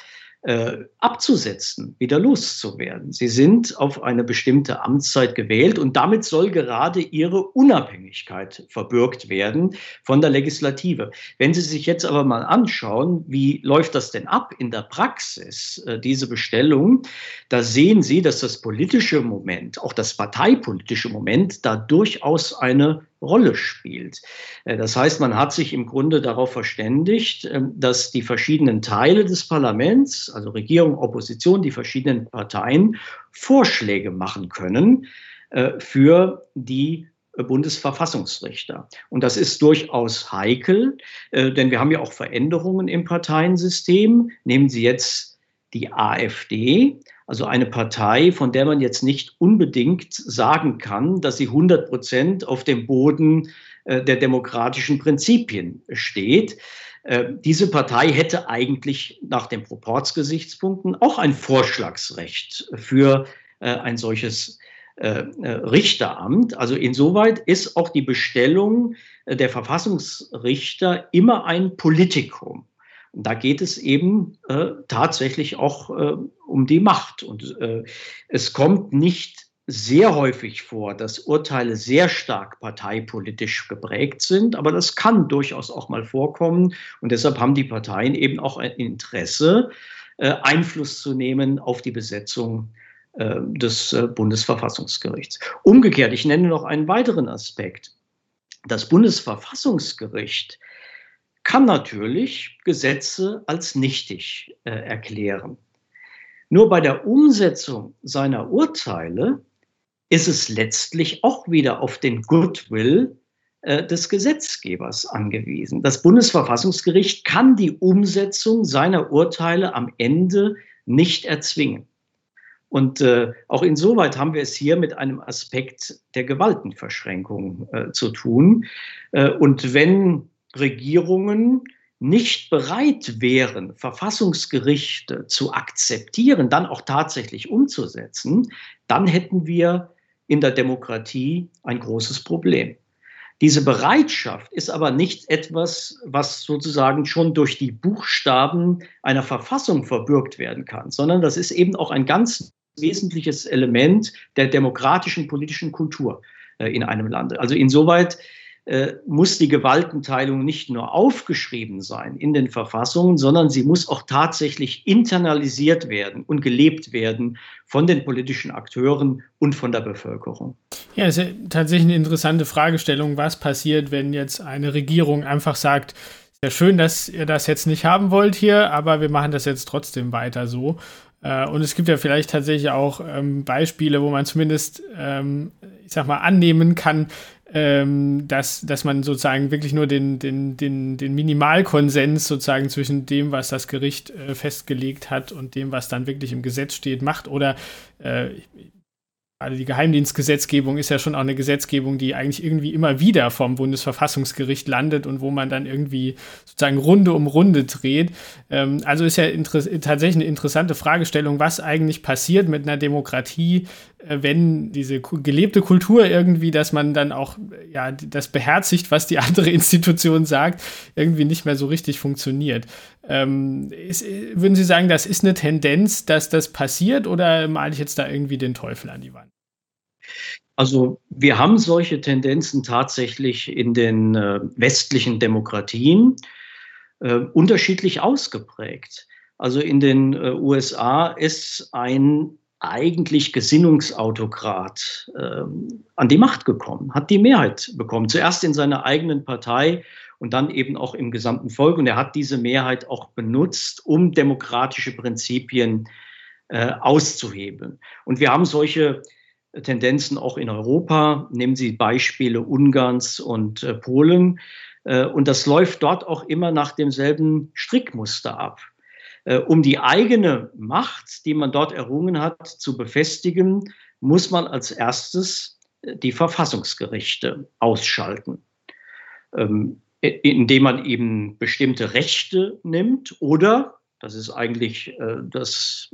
abzusetzen, wieder loszuwerden. Sie sind auf eine bestimmte Amtszeit gewählt und damit soll gerade ihre Unabhängigkeit verbürgt werden von der Legislative. Wenn Sie sich jetzt aber mal anschauen, wie läuft das denn ab in der Praxis, äh, diese Bestellung, da sehen Sie, dass das politische Moment, auch das parteipolitische Moment, da durchaus eine Rolle spielt. Äh, das heißt, man hat sich im Grunde darauf verständigt, ähm, dass die verschiedenen Teile des Parlaments, also Regierung, Opposition, die verschiedenen Parteien Vorschläge machen können äh, für die Bundesverfassungsrichter. Und das ist durchaus heikel, äh, denn wir haben ja auch Veränderungen im Parteiensystem. Nehmen Sie jetzt die AfD also eine Partei, von der man jetzt nicht unbedingt sagen kann, dass sie 100 Prozent auf dem Boden äh, der demokratischen Prinzipien steht. Äh, diese Partei hätte eigentlich nach den Proportsgesichtspunkten auch ein Vorschlagsrecht für äh, ein solches Richteramt. Also insoweit ist auch die Bestellung der Verfassungsrichter immer ein Politikum. Und da geht es eben äh, tatsächlich auch äh, um die Macht. Und äh, es kommt nicht sehr häufig vor, dass Urteile sehr stark parteipolitisch geprägt sind, aber das kann durchaus auch mal vorkommen. Und deshalb haben die Parteien eben auch ein Interesse, äh, Einfluss zu nehmen auf die Besetzung äh, des äh, Bundesverfassungsgerichts. Umgekehrt, ich nenne noch einen weiteren Aspekt. Das Bundesverfassungsgericht kann natürlich Gesetze als nichtig äh, erklären. Nur bei der Umsetzung seiner Urteile ist es letztlich auch wieder auf den Goodwill äh, des Gesetzgebers angewiesen. Das Bundesverfassungsgericht kann die Umsetzung seiner Urteile am Ende nicht erzwingen. Und äh, auch insoweit haben wir es hier mit einem Aspekt der Gewaltenverschränkung äh, zu tun. Äh, und wenn Regierungen nicht bereit wären, Verfassungsgerichte zu akzeptieren, dann auch tatsächlich umzusetzen, dann hätten wir in der Demokratie ein großes Problem. Diese Bereitschaft ist aber nicht etwas, was sozusagen schon durch die Buchstaben einer Verfassung verbürgt werden kann, sondern das ist eben auch ein ganz wesentliches Element der demokratischen politischen Kultur äh, in einem Land. Also insoweit muss die Gewaltenteilung nicht nur aufgeschrieben sein in den Verfassungen, sondern sie muss auch tatsächlich internalisiert werden und gelebt werden von den politischen Akteuren und von der Bevölkerung. Ja, es ist ja tatsächlich eine interessante Fragestellung, was passiert, wenn jetzt eine Regierung einfach sagt, sehr schön, dass ihr das jetzt nicht haben wollt hier, aber wir machen das jetzt trotzdem weiter so. Äh, und es gibt ja vielleicht tatsächlich auch ähm, Beispiele, wo man zumindest, ähm, ich sag mal, annehmen kann, ähm, dass, dass man sozusagen wirklich nur den, den, den, den Minimalkonsens sozusagen zwischen dem, was das Gericht äh, festgelegt hat und dem, was dann wirklich im Gesetz steht, macht. Oder äh, also die Geheimdienstgesetzgebung ist ja schon auch eine Gesetzgebung, die eigentlich irgendwie immer wieder vom Bundesverfassungsgericht landet und wo man dann irgendwie sozusagen Runde um Runde dreht. Ähm, also ist ja tatsächlich eine interessante Fragestellung, was eigentlich passiert mit einer Demokratie, äh, wenn diese gelebte Kultur irgendwie, dass man dann auch ja das beherzigt, was die andere Institution sagt, irgendwie nicht mehr so richtig funktioniert. Ähm, ist, würden Sie sagen, das ist eine Tendenz, dass das passiert oder male ich jetzt da irgendwie den Teufel an die Wand? Also wir haben solche Tendenzen tatsächlich in den äh, westlichen Demokratien äh, unterschiedlich ausgeprägt. Also in den äh, USA ist ein eigentlich Gesinnungsautokrat äh, an die Macht gekommen, hat die Mehrheit bekommen. Zuerst in seiner eigenen Partei und dann eben auch im gesamten Volk. Und er hat diese Mehrheit auch benutzt, um demokratische Prinzipien äh, auszuhebeln. Und wir haben solche Tendenzen auch in Europa. Nehmen Sie Beispiele Ungarns und äh, Polen. Äh, und das läuft dort auch immer nach demselben Strickmuster ab. Äh, um die eigene Macht, die man dort errungen hat, zu befestigen, muss man als erstes äh, die Verfassungsgerichte ausschalten, ähm, indem man eben bestimmte Rechte nimmt oder, das ist eigentlich äh, das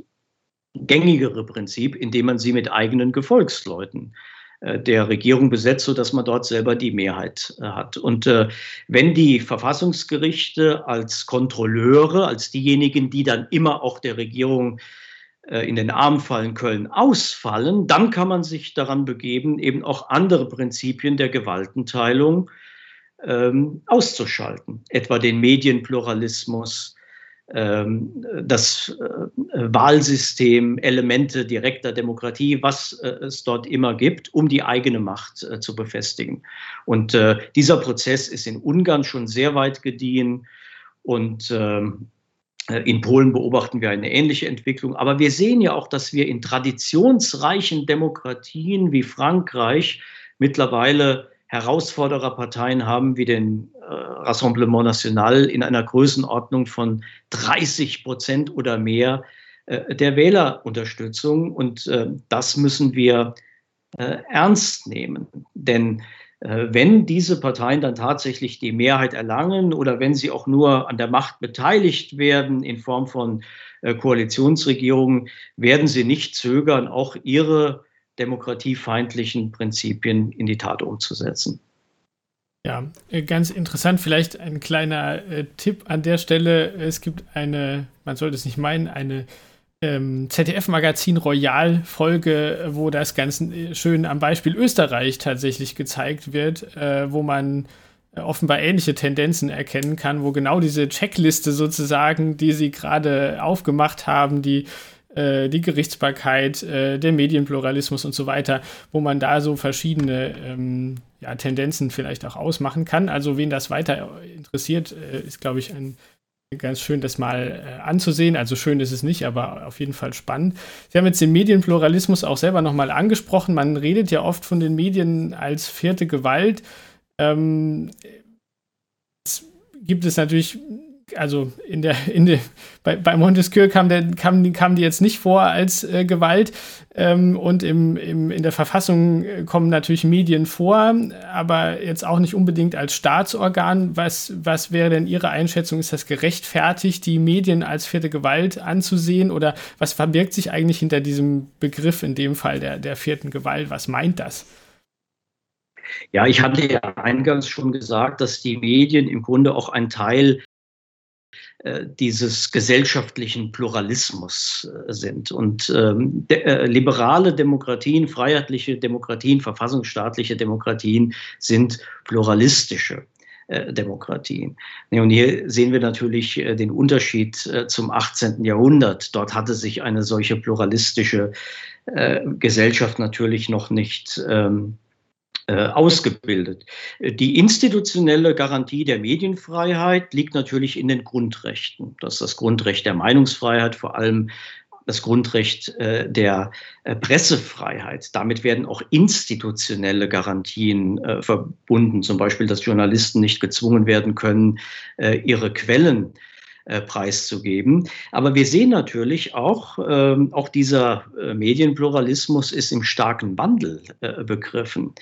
gängigere Prinzip, indem man sie mit eigenen Gefolgsleuten äh, der Regierung besetzt, sodass man dort selber die Mehrheit äh, hat. Und äh, wenn die Verfassungsgerichte als Kontrolleure, als diejenigen, die dann immer auch der Regierung in den Arm fallen können, ausfallen, dann kann man sich daran begeben, eben auch andere Prinzipien der Gewaltenteilung ähm, auszuschalten, etwa den Medienpluralismus, ähm, das äh, Wahlsystem, Elemente direkter Demokratie, was äh, es dort immer gibt, um die eigene Macht äh, zu befestigen. Und dieser Prozess ist in Ungarn schon sehr weit gediehen und ähm, in Polen beobachten wir eine ähnliche Entwicklung. Aber wir sehen ja auch, dass wir in traditionsreichen Demokratien wie Frankreich mittlerweile Herausfordererparteien haben wie den äh, Rassemblement National in einer Größenordnung von 30 Prozent oder mehr äh, der Wählerunterstützung. Und äh, das müssen wir äh, ernst nehmen. Denn äh, wenn diese Parteien dann tatsächlich die Mehrheit erlangen oder wenn sie auch nur an der Macht beteiligt werden in Form von äh, Koalitionsregierungen, werden sie nicht zögern, auch ihre demokratiefeindlichen Prinzipien in die Tat umzusetzen. Ja, äh, ganz interessant. Vielleicht ein kleiner äh, Tipp an der Stelle. Es gibt eine, man sollte es nicht meinen, eine ähm, ZDF-Magazin Royal-Folge, wo das ganz äh, schön am Beispiel Österreich tatsächlich gezeigt wird, äh, wo man äh, offenbar ähnliche Tendenzen erkennen kann, wo genau diese Checkliste sozusagen, die Sie gerade aufgemacht haben, die äh, die Gerichtsbarkeit, äh, der Medienpluralismus und so weiter, wo man da so verschiedene ähm, ja, Tendenzen vielleicht auch ausmachen kann. Also wen das weiter interessiert, äh, ist, glaube ich, ein ganz schön, das mal äh, anzusehen. Also schön ist es nicht, aber auf jeden Fall spannend. Sie haben jetzt den Medienpluralismus auch selber nochmal angesprochen. Man redet ja oft von den Medien als vierte Gewalt. Ähm, gibt es natürlich also in der, in der, bei, bei Montesquieu kam, der, kam, kam die jetzt nicht vor als äh, Gewalt ähm, und im, im, in der Verfassung äh, kommen natürlich Medien vor, aber jetzt auch nicht unbedingt als Staatsorgan. Was, was wäre denn Ihre Einschätzung? Ist das gerechtfertigt, die Medien als vierte Gewalt anzusehen oder was verbirgt sich eigentlich hinter diesem Begriff in dem Fall der, der vierten Gewalt? Was meint das? Ja, ich hatte ja eingangs schon gesagt, dass die Medien im Grunde auch ein Teil dieses gesellschaftlichen Pluralismus äh, sind. Und ähm, de, äh, liberale Demokratien, freiheitliche Demokratien, verfassungsstaatliche Demokratien sind pluralistische äh, Demokratien. Und hier sehen wir natürlich äh, den Unterschied äh, zum 18. Jahrhundert. Dort hatte sich eine solche pluralistische Gesellschaft natürlich noch nicht ähm, äh, ausgebildet. Die institutionelle Garantie der Medienfreiheit liegt natürlich in den Grundrechten. Das ist das Grundrecht der Meinungsfreiheit, vor allem das Grundrecht äh, der äh, Pressefreiheit. Damit werden auch institutionelle Garantien äh, verbunden, zum Beispiel, dass Journalisten nicht gezwungen werden können, äh, ihre Quellen äh, preiszugeben. Aber wir sehen natürlich auch, ähm, auch dieser äh, Medienpluralismus ist im starken Wandel äh, begriffen.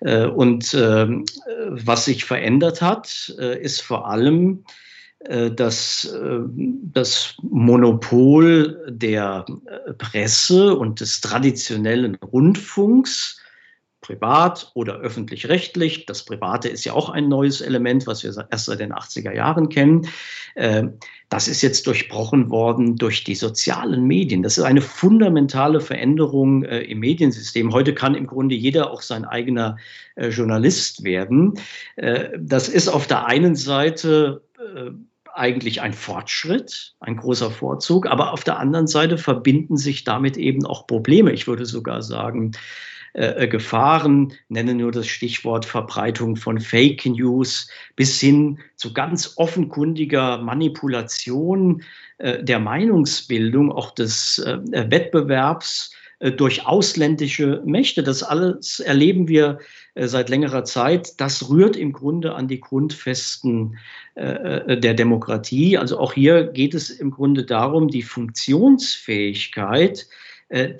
Äh, und ähm, was sich verändert hat, äh, ist vor allem dass das Monopol der Presse und des traditionellen Rundfunks privat oder öffentlich-rechtlich. Das Private ist ja auch ein neues Element, was wir erst seit den 80er Jahren kennen. Ähm, das ist jetzt durchbrochen worden durch die sozialen Medien. Das ist eine fundamentale Veränderung äh, im Mediensystem. Heute kann im Grunde jeder auch sein eigener äh, Journalist werden. Äh, das ist auf der einen Seite eigentlich ein Fortschritt, ein großer Vorzug, aber auf der anderen Seite verbinden sich damit eben auch Probleme. Ich würde sogar sagen, äh, äh, Gefahren, nenne nur das Stichwort Verbreitung von Fake News bis hin zu ganz offenkundiger Manipulation äh, der Meinungsbildung, auch des äh, Wettbewerbs äh, durch ausländische Mächte. Das alles erleben wir äh, seit längerer Zeit. Das rührt im Grunde an die Grundfesten der Demokratie. Also auch hier geht es im Grunde darum, die Funktionsfähigkeit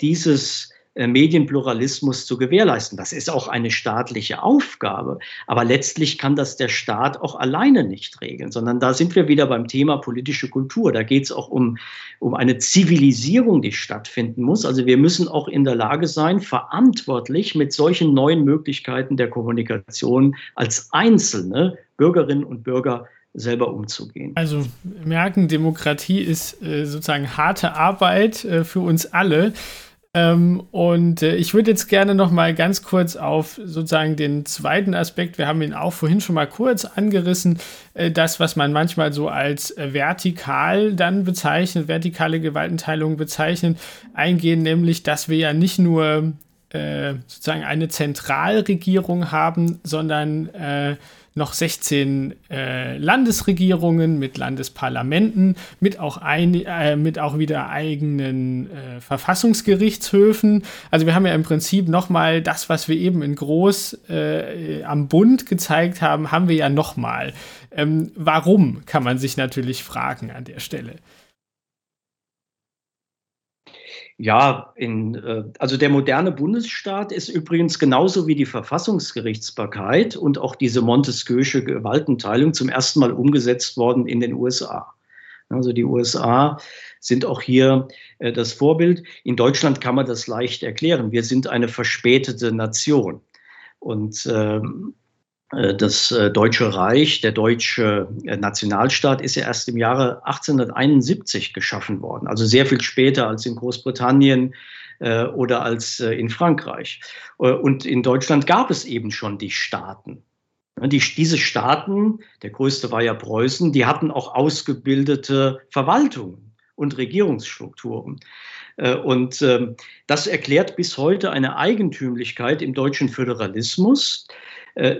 dieses Medienpluralismus zu gewährleisten. Das ist auch eine staatliche Aufgabe. Aber letztlich kann das der Staat auch alleine nicht regeln, sondern da sind wir wieder beim Thema politische Kultur. Da geht es auch um, um eine Zivilisierung, die stattfinden muss. Also wir müssen auch in der Lage sein, verantwortlich mit solchen neuen Möglichkeiten der Kommunikation als einzelne Bürgerinnen und Bürger selber umzugehen. Also merken, Demokratie ist äh, sozusagen harte Arbeit äh, für uns alle. Ähm, und äh, ich würde jetzt gerne noch mal ganz kurz auf sozusagen den zweiten Aspekt, wir haben ihn auch vorhin schon mal kurz angerissen, äh, das, was man manchmal so als äh, vertikal dann bezeichnet, vertikale Gewaltenteilung bezeichnet, eingehen, nämlich, dass wir ja nicht nur äh, sozusagen eine Zentralregierung haben, sondern äh, noch 16 äh, Landesregierungen mit Landesparlamenten, mit auch, ein, äh, mit auch wieder eigenen äh, Verfassungsgerichtshöfen. Also wir haben ja im Prinzip nochmal das, was wir eben in Groß äh, am Bund gezeigt haben, haben wir ja nochmal. Ähm, warum, kann man sich natürlich fragen an der Stelle. Ja, in, äh, also der moderne Bundesstaat ist übrigens genauso wie die Verfassungsgerichtsbarkeit und auch diese Montesquieu'sche Gewaltenteilung zum ersten Mal umgesetzt worden in den USA. Also die USA sind auch hier äh, das Vorbild. In Deutschland kann man das leicht erklären. Wir sind eine verspätete Nation. Und ähm, äh, das äh, Deutsche Reich, der deutsche äh, Nationalstaat ist ja erst im Jahre 1871 geschaffen worden, also sehr viel später als in Großbritannien oder als in Frankreich. Und in Deutschland gab es eben schon die Staaten. Die, diese Staaten, der größte war ja Preußen, die hatten auch ausgebildete Verwaltungen und Regierungsstrukturen. Und ähm, das erklärt bis heute eine Eigentümlichkeit im deutschen Föderalismus, äh,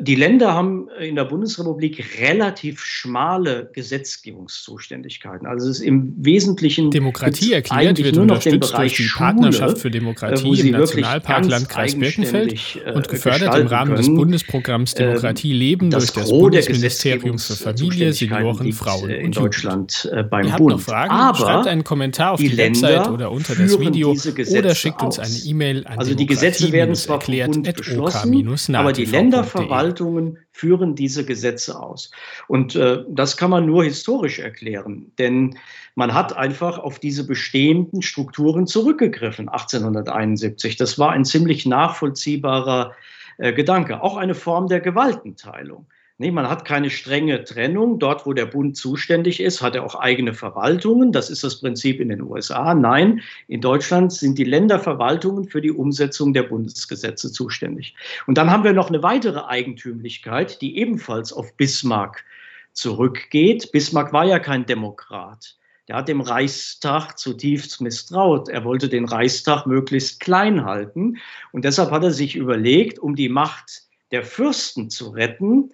die Länder haben in der Bundesrepublik relativ schmale Gesetzgebungszuständigkeiten. Also es ist im Wesentlichen Demokratie erklärt wird nur noch den Bereich durch die Schule, Partnerschaft für Demokratie im Nationalpark Landkreis Birkenfeld äh, und gefördert im Rahmen können. des Bundesprogramms ähm, Demokratie leben das durch das Bundesministerium für Familie, Senioren, Frauen in Deutschland äh, beim Ihr Bund. Habt noch Fragen? Aber Schreibt einen Kommentar auf die, die Website oder unter das Video oder schickt uns eine E-Mail an also die Gesetze werden zwar erklärt beschlossen, aber die Länder Verwaltungen führen diese Gesetze aus. Und äh, das kann man nur historisch erklären, denn man hat einfach auf diese bestehenden Strukturen zurückgegriffen 1871. Das war ein ziemlich nachvollziehbarer äh, Gedanke, auch eine Form der Gewaltenteilung. Nee, man hat keine strenge Trennung. Dort, wo der Bund zuständig ist, hat er auch eigene Verwaltungen. Das ist das Prinzip in den USA. Nein, in Deutschland sind die Länderverwaltungen für die Umsetzung der Bundesgesetze zuständig. Und dann haben wir noch eine weitere Eigentümlichkeit, die ebenfalls auf Bismarck zurückgeht. Bismarck war ja kein Demokrat. Der hat dem Reichstag zutiefst misstraut. Er wollte den Reichstag möglichst klein halten. Und deshalb hat er sich überlegt, um die Macht der Fürsten zu retten,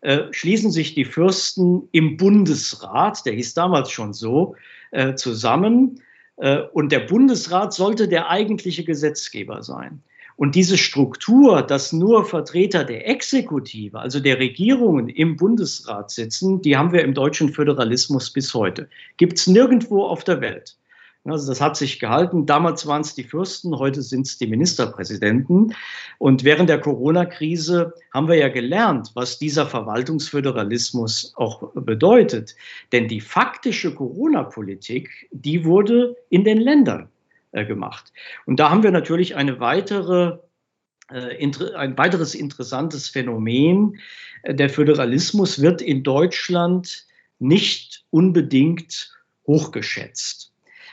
äh, schließen sich die Fürsten im Bundesrat, der hieß damals schon so, äh, zusammen. Äh, und der Bundesrat sollte der eigentliche Gesetzgeber sein. Und diese Struktur, dass nur Vertreter der Exekutive, also der Regierungen im Bundesrat sitzen, die haben wir im deutschen Föderalismus bis heute. Gibt es nirgendwo auf der Welt. Also das hat sich gehalten. Damals waren es die Fürsten, heute sind es die Ministerpräsidenten. Und während der Corona-Krise haben wir ja gelernt, was dieser Verwaltungsföderalismus auch bedeutet. Denn die faktische Corona-Politik, die wurde in den Ländern äh, gemacht. Und da haben wir natürlich eine weitere ein weiteres interessantes Phänomen. Der Föderalismus wird in Deutschland nicht unbedingt hochgeschätzt.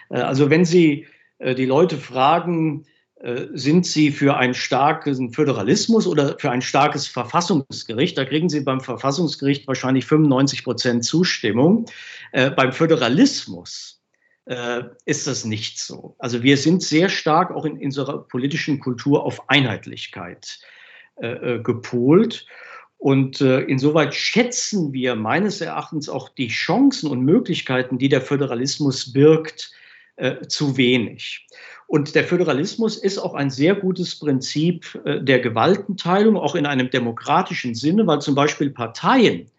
Also wenn Sie die Leute fragen, äh, sind Sie für einen starken Föderalismus oder für ein starkes Verfassungsgericht? Da kriegen Sie beim Verfassungsgericht wahrscheinlich 95 Prozent Zustimmung. Äh, beim Föderalismus äh, ist das nicht so. Also wir sind sehr stark auch in, unserer politischen Kultur auf Einheitlichkeit äh, äh gepolt. Und äh, insoweit schätzen wir meines Erachtens auch die Chancen und Möglichkeiten, die der Föderalismus birgt, zu wenig. Und der Föderalismus ist auch ein sehr gutes Prinzip äh, der Gewaltenteilung, auch in einem demokratischen Sinne, weil zum Beispiel Parteien,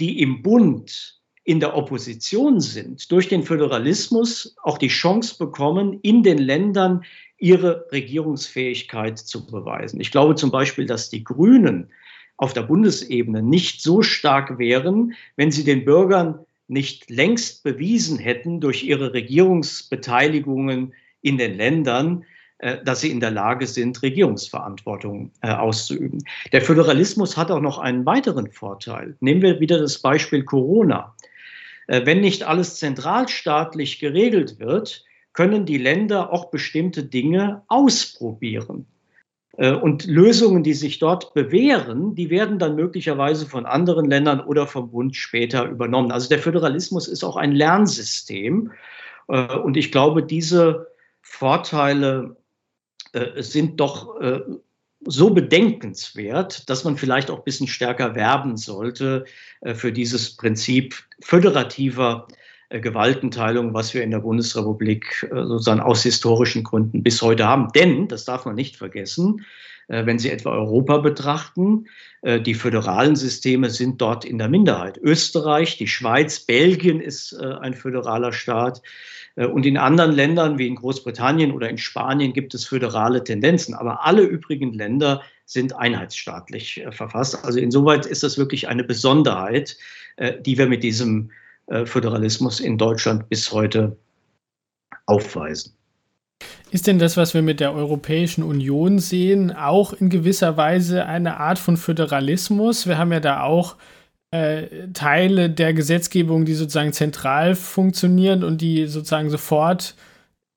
die im Bund in der Opposition sind, durch den Föderalismus auch die Chance bekommen, in den Ländern ihre Regierungsfähigkeit zu beweisen. Ich glaube zum Beispiel, dass die Grünen auf der Bundesebene nicht so stark wären, wenn sie den Bürgern nicht längst bewiesen hätten durch ihre Regierungsbeteiligungen in den Ländern, äh, dass sie in der Lage sind, Regierungsverantwortung äh, auszuüben. Der Föderalismus hat auch noch einen weiteren Vorteil. Nehmen wir wieder das Beispiel Corona. Äh, wenn nicht alles zentralstaatlich geregelt wird, können die Länder auch bestimmte Dinge ausprobieren. Und Lösungen, die sich dort bewähren, die werden dann möglicherweise von anderen Ländern oder vom Bund später übernommen. Also der Föderalismus ist auch ein Lernsystem. Und ich glaube, diese Vorteile äh, sind doch äh, so bedenkenswert, dass man vielleicht auch ein bisschen stärker werben sollte äh, für dieses Prinzip föderativer äh, Gewaltenteilung, was wir in der Bundesrepublik äh, sozusagen aus historischen Gründen bis heute haben. Denn, das darf man nicht vergessen, äh, wenn Sie etwa Europa betrachten, die föderalen Systeme sind dort in der Minderheit. Österreich, die Schweiz, Belgien ist ein föderaler Staat. Äh, und in anderen Ländern wie in Großbritannien oder in Spanien gibt es föderale Tendenzen. Aber alle übrigen Länder sind einheitsstaatlich äh, verfasst. Also insoweit ist das wirklich eine Besonderheit, äh, die wir mit diesem Föderalismus in Deutschland bis heute aufweisen. Ist denn das, was wir mit der Europäischen Union sehen, auch in gewisser Weise eine Art von Föderalismus? Wir haben ja da auch äh, Teile der Gesetzgebung, die sozusagen zentral funktionieren und die sozusagen sofort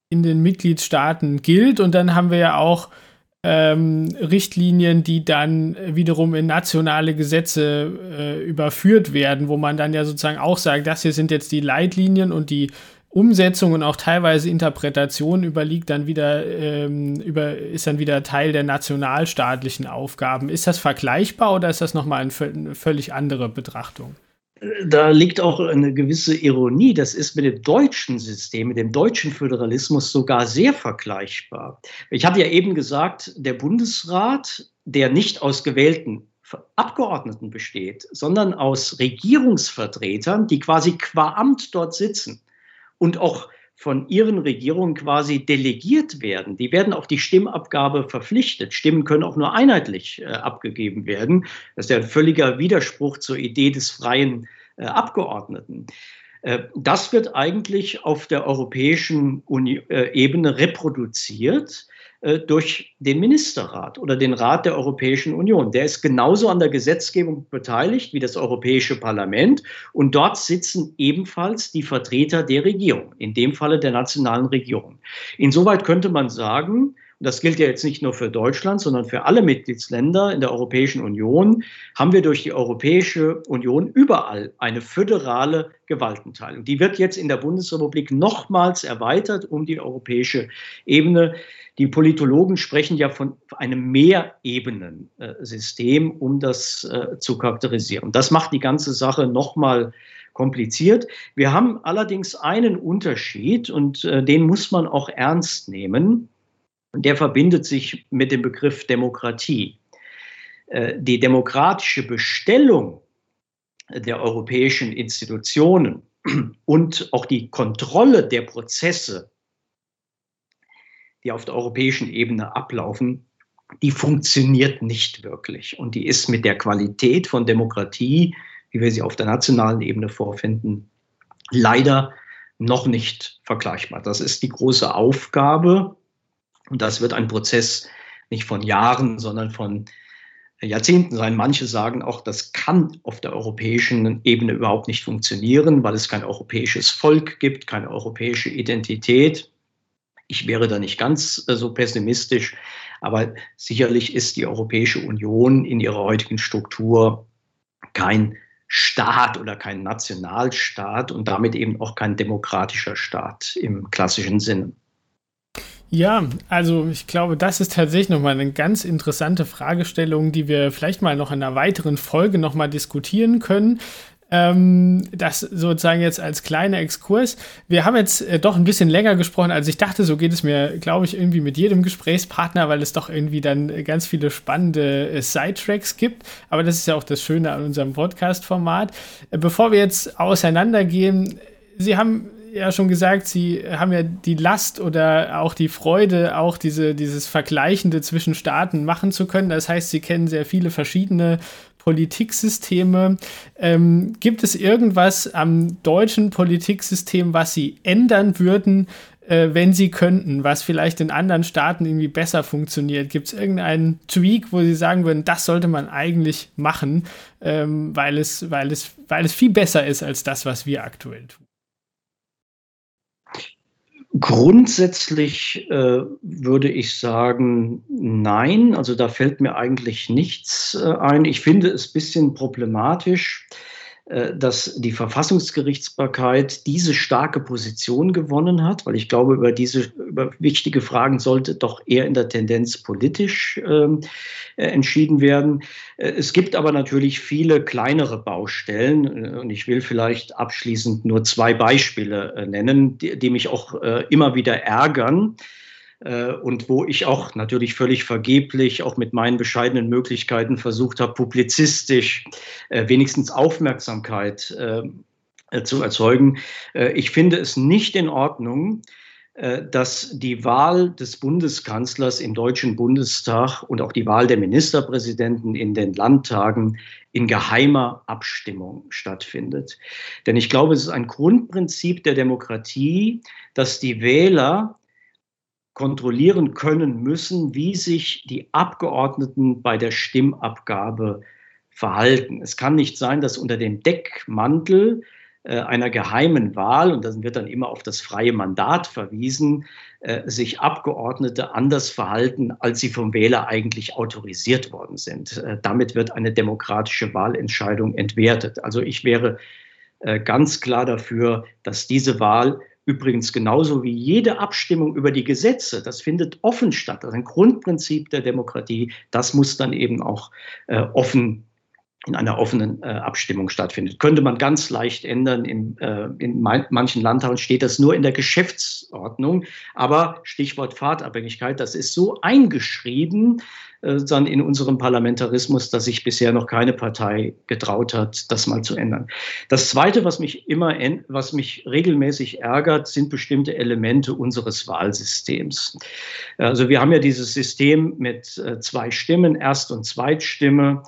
in den Mitgliedstaaten gilt. Und dann haben wir ja auch ähm, Richtlinien, die dann wiederum in nationale Gesetze äh, überführt werden, wo man dann ja sozusagen auch sagt, das hier sind jetzt die Leitlinien und die Umsetzung und auch teilweise Interpretation überliegt dann wieder, ähm, über, ist dann wieder Teil der nationalstaatlichen Aufgaben. Ist das vergleichbar oder ist das nochmal eine völlig andere Betrachtung? Da liegt auch eine gewisse Ironie. Das ist mit dem deutschen System, mit dem deutschen Föderalismus sogar sehr vergleichbar. Ich hatte ja eben gesagt, der Bundesrat, der nicht aus gewählten Abgeordneten besteht, sondern aus Regierungsvertretern, die quasi qua Amt dort sitzen, und auch von ihren Regierungen quasi delegiert werden. Die werden auf die Stimmabgabe verpflichtet. Stimmen können auch nur einheitlich äh, abgegeben werden. Das ist ja ein völliger Widerspruch zur Idee des freien äh, Abgeordneten. Äh, das wird eigentlich auf der europäischen Uni äh, Ebene reproduziert durch den Ministerrat oder den Rat der Europäischen Union. Der ist genauso an der Gesetzgebung beteiligt wie das Europäische Parlament und dort sitzen ebenfalls die Vertreter der Regierung, in dem Falle der nationalen Regierung. Insoweit könnte man sagen, das gilt ja jetzt nicht nur für Deutschland, sondern für alle Mitgliedsländer in der Europäischen Union, haben wir durch die Europäische Union überall eine föderale Gewaltenteilung. Die wird jetzt in der Bundesrepublik nochmals erweitert um die europäische Ebene. Die Politologen sprechen ja von einem Mehrebenensystem, um das äh, zu charakterisieren. Das macht die ganze Sache nochmal kompliziert. Wir haben allerdings einen Unterschied und äh, den muss man auch ernst nehmen. Der verbindet sich mit dem Begriff Demokratie. Äh, die demokratische Bestellung der europäischen Institutionen und auch die Kontrolle der Prozesse die auf der europäischen Ebene ablaufen, die funktioniert nicht wirklich. Und die ist mit der Qualität von Demokratie, wie wir sie auf der nationalen Ebene vorfinden, leider noch nicht vergleichbar. Das ist die große Aufgabe. Und das wird ein Prozess nicht von Jahren, sondern von Jahrzehnten sein. Manche sagen auch, das kann auf der europäischen Ebene überhaupt nicht funktionieren, weil es kein europäisches Volk gibt, keine europäische Identität. Ich wäre da nicht ganz äh, so pessimistisch, aber sicherlich ist die Europäische Union in ihrer heutigen Struktur kein Staat oder kein Nationalstaat und damit eben auch kein demokratischer Staat im klassischen Sinne. Ja, also ich glaube, das ist tatsächlich nochmal eine ganz interessante Fragestellung, die wir vielleicht mal noch in einer weiteren Folge nochmal diskutieren können. Ähm, das sozusagen jetzt als kleiner Exkurs. Wir haben jetzt äh, doch ein bisschen länger gesprochen, als ich dachte. So geht es mir, glaube ich, irgendwie mit jedem Gesprächspartner, weil es doch irgendwie dann ganz viele spannende äh, Sidetracks gibt. Aber das ist ja auch das Schöne an unserem Podcast-Format. Äh, bevor wir jetzt auseinandergehen, Sie haben ja schon gesagt, Sie haben ja die Last oder auch die Freude, auch diese, dieses Vergleichende zwischen Staaten machen zu können. Das heißt, Sie kennen sehr viele verschiedene Politiksysteme. Ähm, gibt es irgendwas am deutschen Politiksystem, was Sie ändern würden, äh, wenn Sie könnten, was vielleicht in anderen Staaten irgendwie besser funktioniert? Gibt es irgendeinen Tweak, wo Sie sagen würden, das sollte man eigentlich machen, ähm, weil, es, weil, es, weil es viel besser ist als das, was wir aktuell tun? Grundsätzlich äh, würde ich sagen, nein. Also da fällt mir eigentlich nichts äh, ein. Ich finde es ein bisschen problematisch, dass die Verfassungsgerichtsbarkeit diese starke Position gewonnen hat, weil ich glaube, über diese über wichtige Fragen sollte doch eher in der Tendenz politisch ähm, äh, entschieden werden. Äh, es gibt aber natürlich viele kleinere Baustellen und ich will vielleicht abschließend nur zwei Beispiele nennen, die, die mich auch immer wieder ärgern. Äh, und wo ich auch natürlich völlig vergeblich, auch mit meinen bescheidenen Möglichkeiten versucht habe, publizistisch äh, wenigstens Aufmerksamkeit äh, zu erzeugen. Ich finde es nicht in Ordnung, dass die Wahl des Bundeskanzlers im Deutschen Bundestag und auch die Wahl der Ministerpräsidenten in den Landtagen in geheimer Abstimmung stattfindet. Denn ich glaube, es ist ein Grundprinzip der Demokratie, dass die Wähler kontrollieren können müssen, wie sich die Abgeordneten bei der Stimmabgabe verhalten. Es kann nicht sein, dass unter dem Deckmantel äh, einer geheimen Wahl, und das wird dann immer auf das freie Mandat verwiesen, äh, sich Abgeordnete anders verhalten, als sie vom Wähler eigentlich autorisiert worden sind. Äh, damit wird eine demokratische Wahlentscheidung entwertet. Also ich wäre ganz klar dafür, dass diese Wahl Übrigens genauso wie jede Abstimmung über die Gesetze, das findet offen statt. Das ist ein Grundprinzip der Demokratie. Das muss dann eben auch äh, offen in einer offenen äh, Abstimmung stattfindet. Könnte man ganz leicht ändern. Im, äh, in manchen Landtagen steht das nur in der Geschäftsordnung. Aber Stichwort Fahrtabhängigkeit, das ist so eingeschrieben, dann in unserem Parlamentarismus, dass sich bisher noch keine Partei getraut hat, das mal zu ändern. Das Zweite, was mich immer, was mich regelmäßig ärgert, sind bestimmte Elemente unseres Wahlsystems. Also wir haben ja dieses System mit äh, zwei Stimmen, Erst- und Zweitstimme.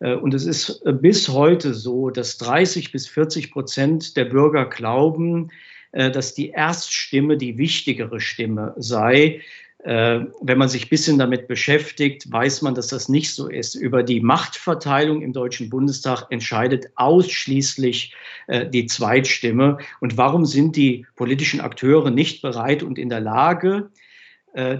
Äh, und es ist bis heute so, dass 30 bis 40 Prozent der Bürger glauben, dass die Erststimme die wichtigere Stimme sei äh, wenn man sich ein bisschen damit beschäftigt, weiß man, dass das nicht so ist. Über die Machtverteilung im Deutschen Bundestag entscheidet ausschließlich äh, die Zweitstimme. Und warum sind die politischen Akteure nicht bereit und in der Lage, äh,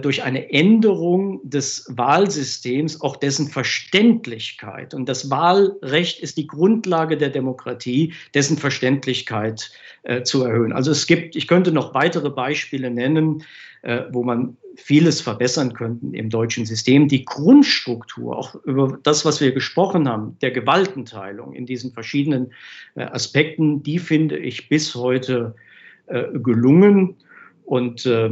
durch eine Änderung des Wahlsystems auch dessen Verständlichkeit. Und das Wahlrecht ist die Grundlage der Demokratie, dessen Verständlichkeit äh, zu erhöhen. Also es gibt, ich könnte noch weitere Beispiele nennen, äh, wo man vieles verbessern könnte im deutschen System. Die Grundstruktur, auch über das, was wir gesprochen haben, der Gewaltenteilung in diesen verschiedenen äh, Aspekten, die finde ich bis heute äh, gelungen. Und äh,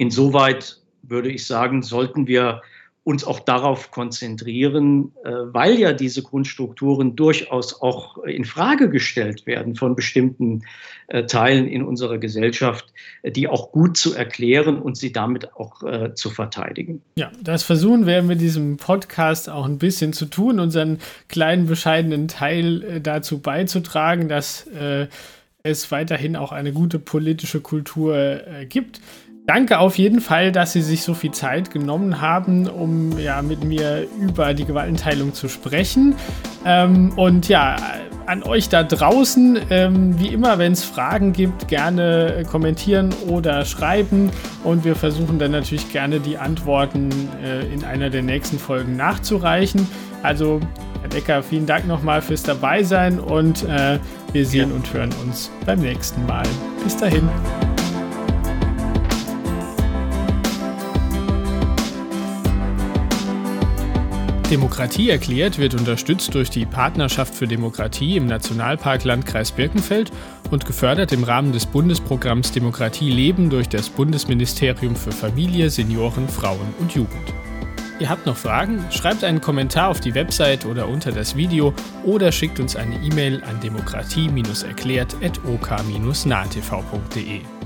insoweit würde ich sagen, sollten wir uns auch darauf konzentrieren, äh, weil ja diese Grundstrukturen durchaus auch in Frage gestellt werden von bestimmten äh, Teilen in unserer Gesellschaft, die auch gut zu erklären und sie damit auch äh, zu verteidigen. Ja, das versuchen wir mit diesem Podcast auch ein bisschen zu tun, unseren kleinen bescheidenen Teil dazu beizutragen, dass es weiterhin auch eine gute politische Kultur gibt. Danke auf jeden Fall, dass Sie sich so viel Zeit genommen haben, um ja mit mir über die Gewaltenteilung zu sprechen. Ähm, und ja, an euch da draußen, ähm, wie immer, wenn es Fragen gibt, gerne kommentieren oder schreiben. Und wir versuchen dann natürlich gerne die Antworten äh, in einer der nächsten Folgen nachzureichen. Also, Herr Decker, vielen Dank nochmal fürs Dabeisein und äh, wir sehen ja. und hören uns beim nächsten Mal. Bis dahin. Demokratie erklärt wird unterstützt durch die Partnerschaft für Demokratie im Nationalpark Landkreis Birkenfeld und gefördert im Rahmen des Bundesprogramms Demokratie leben durch das Bundesministerium für Familie, Senioren, Frauen und Jugend. Ihr habt noch Fragen? Schreibt einen Kommentar auf die Website oder unter das Video oder schickt uns eine E-Mail an demokratie-erklärt.ok-nahtv.de.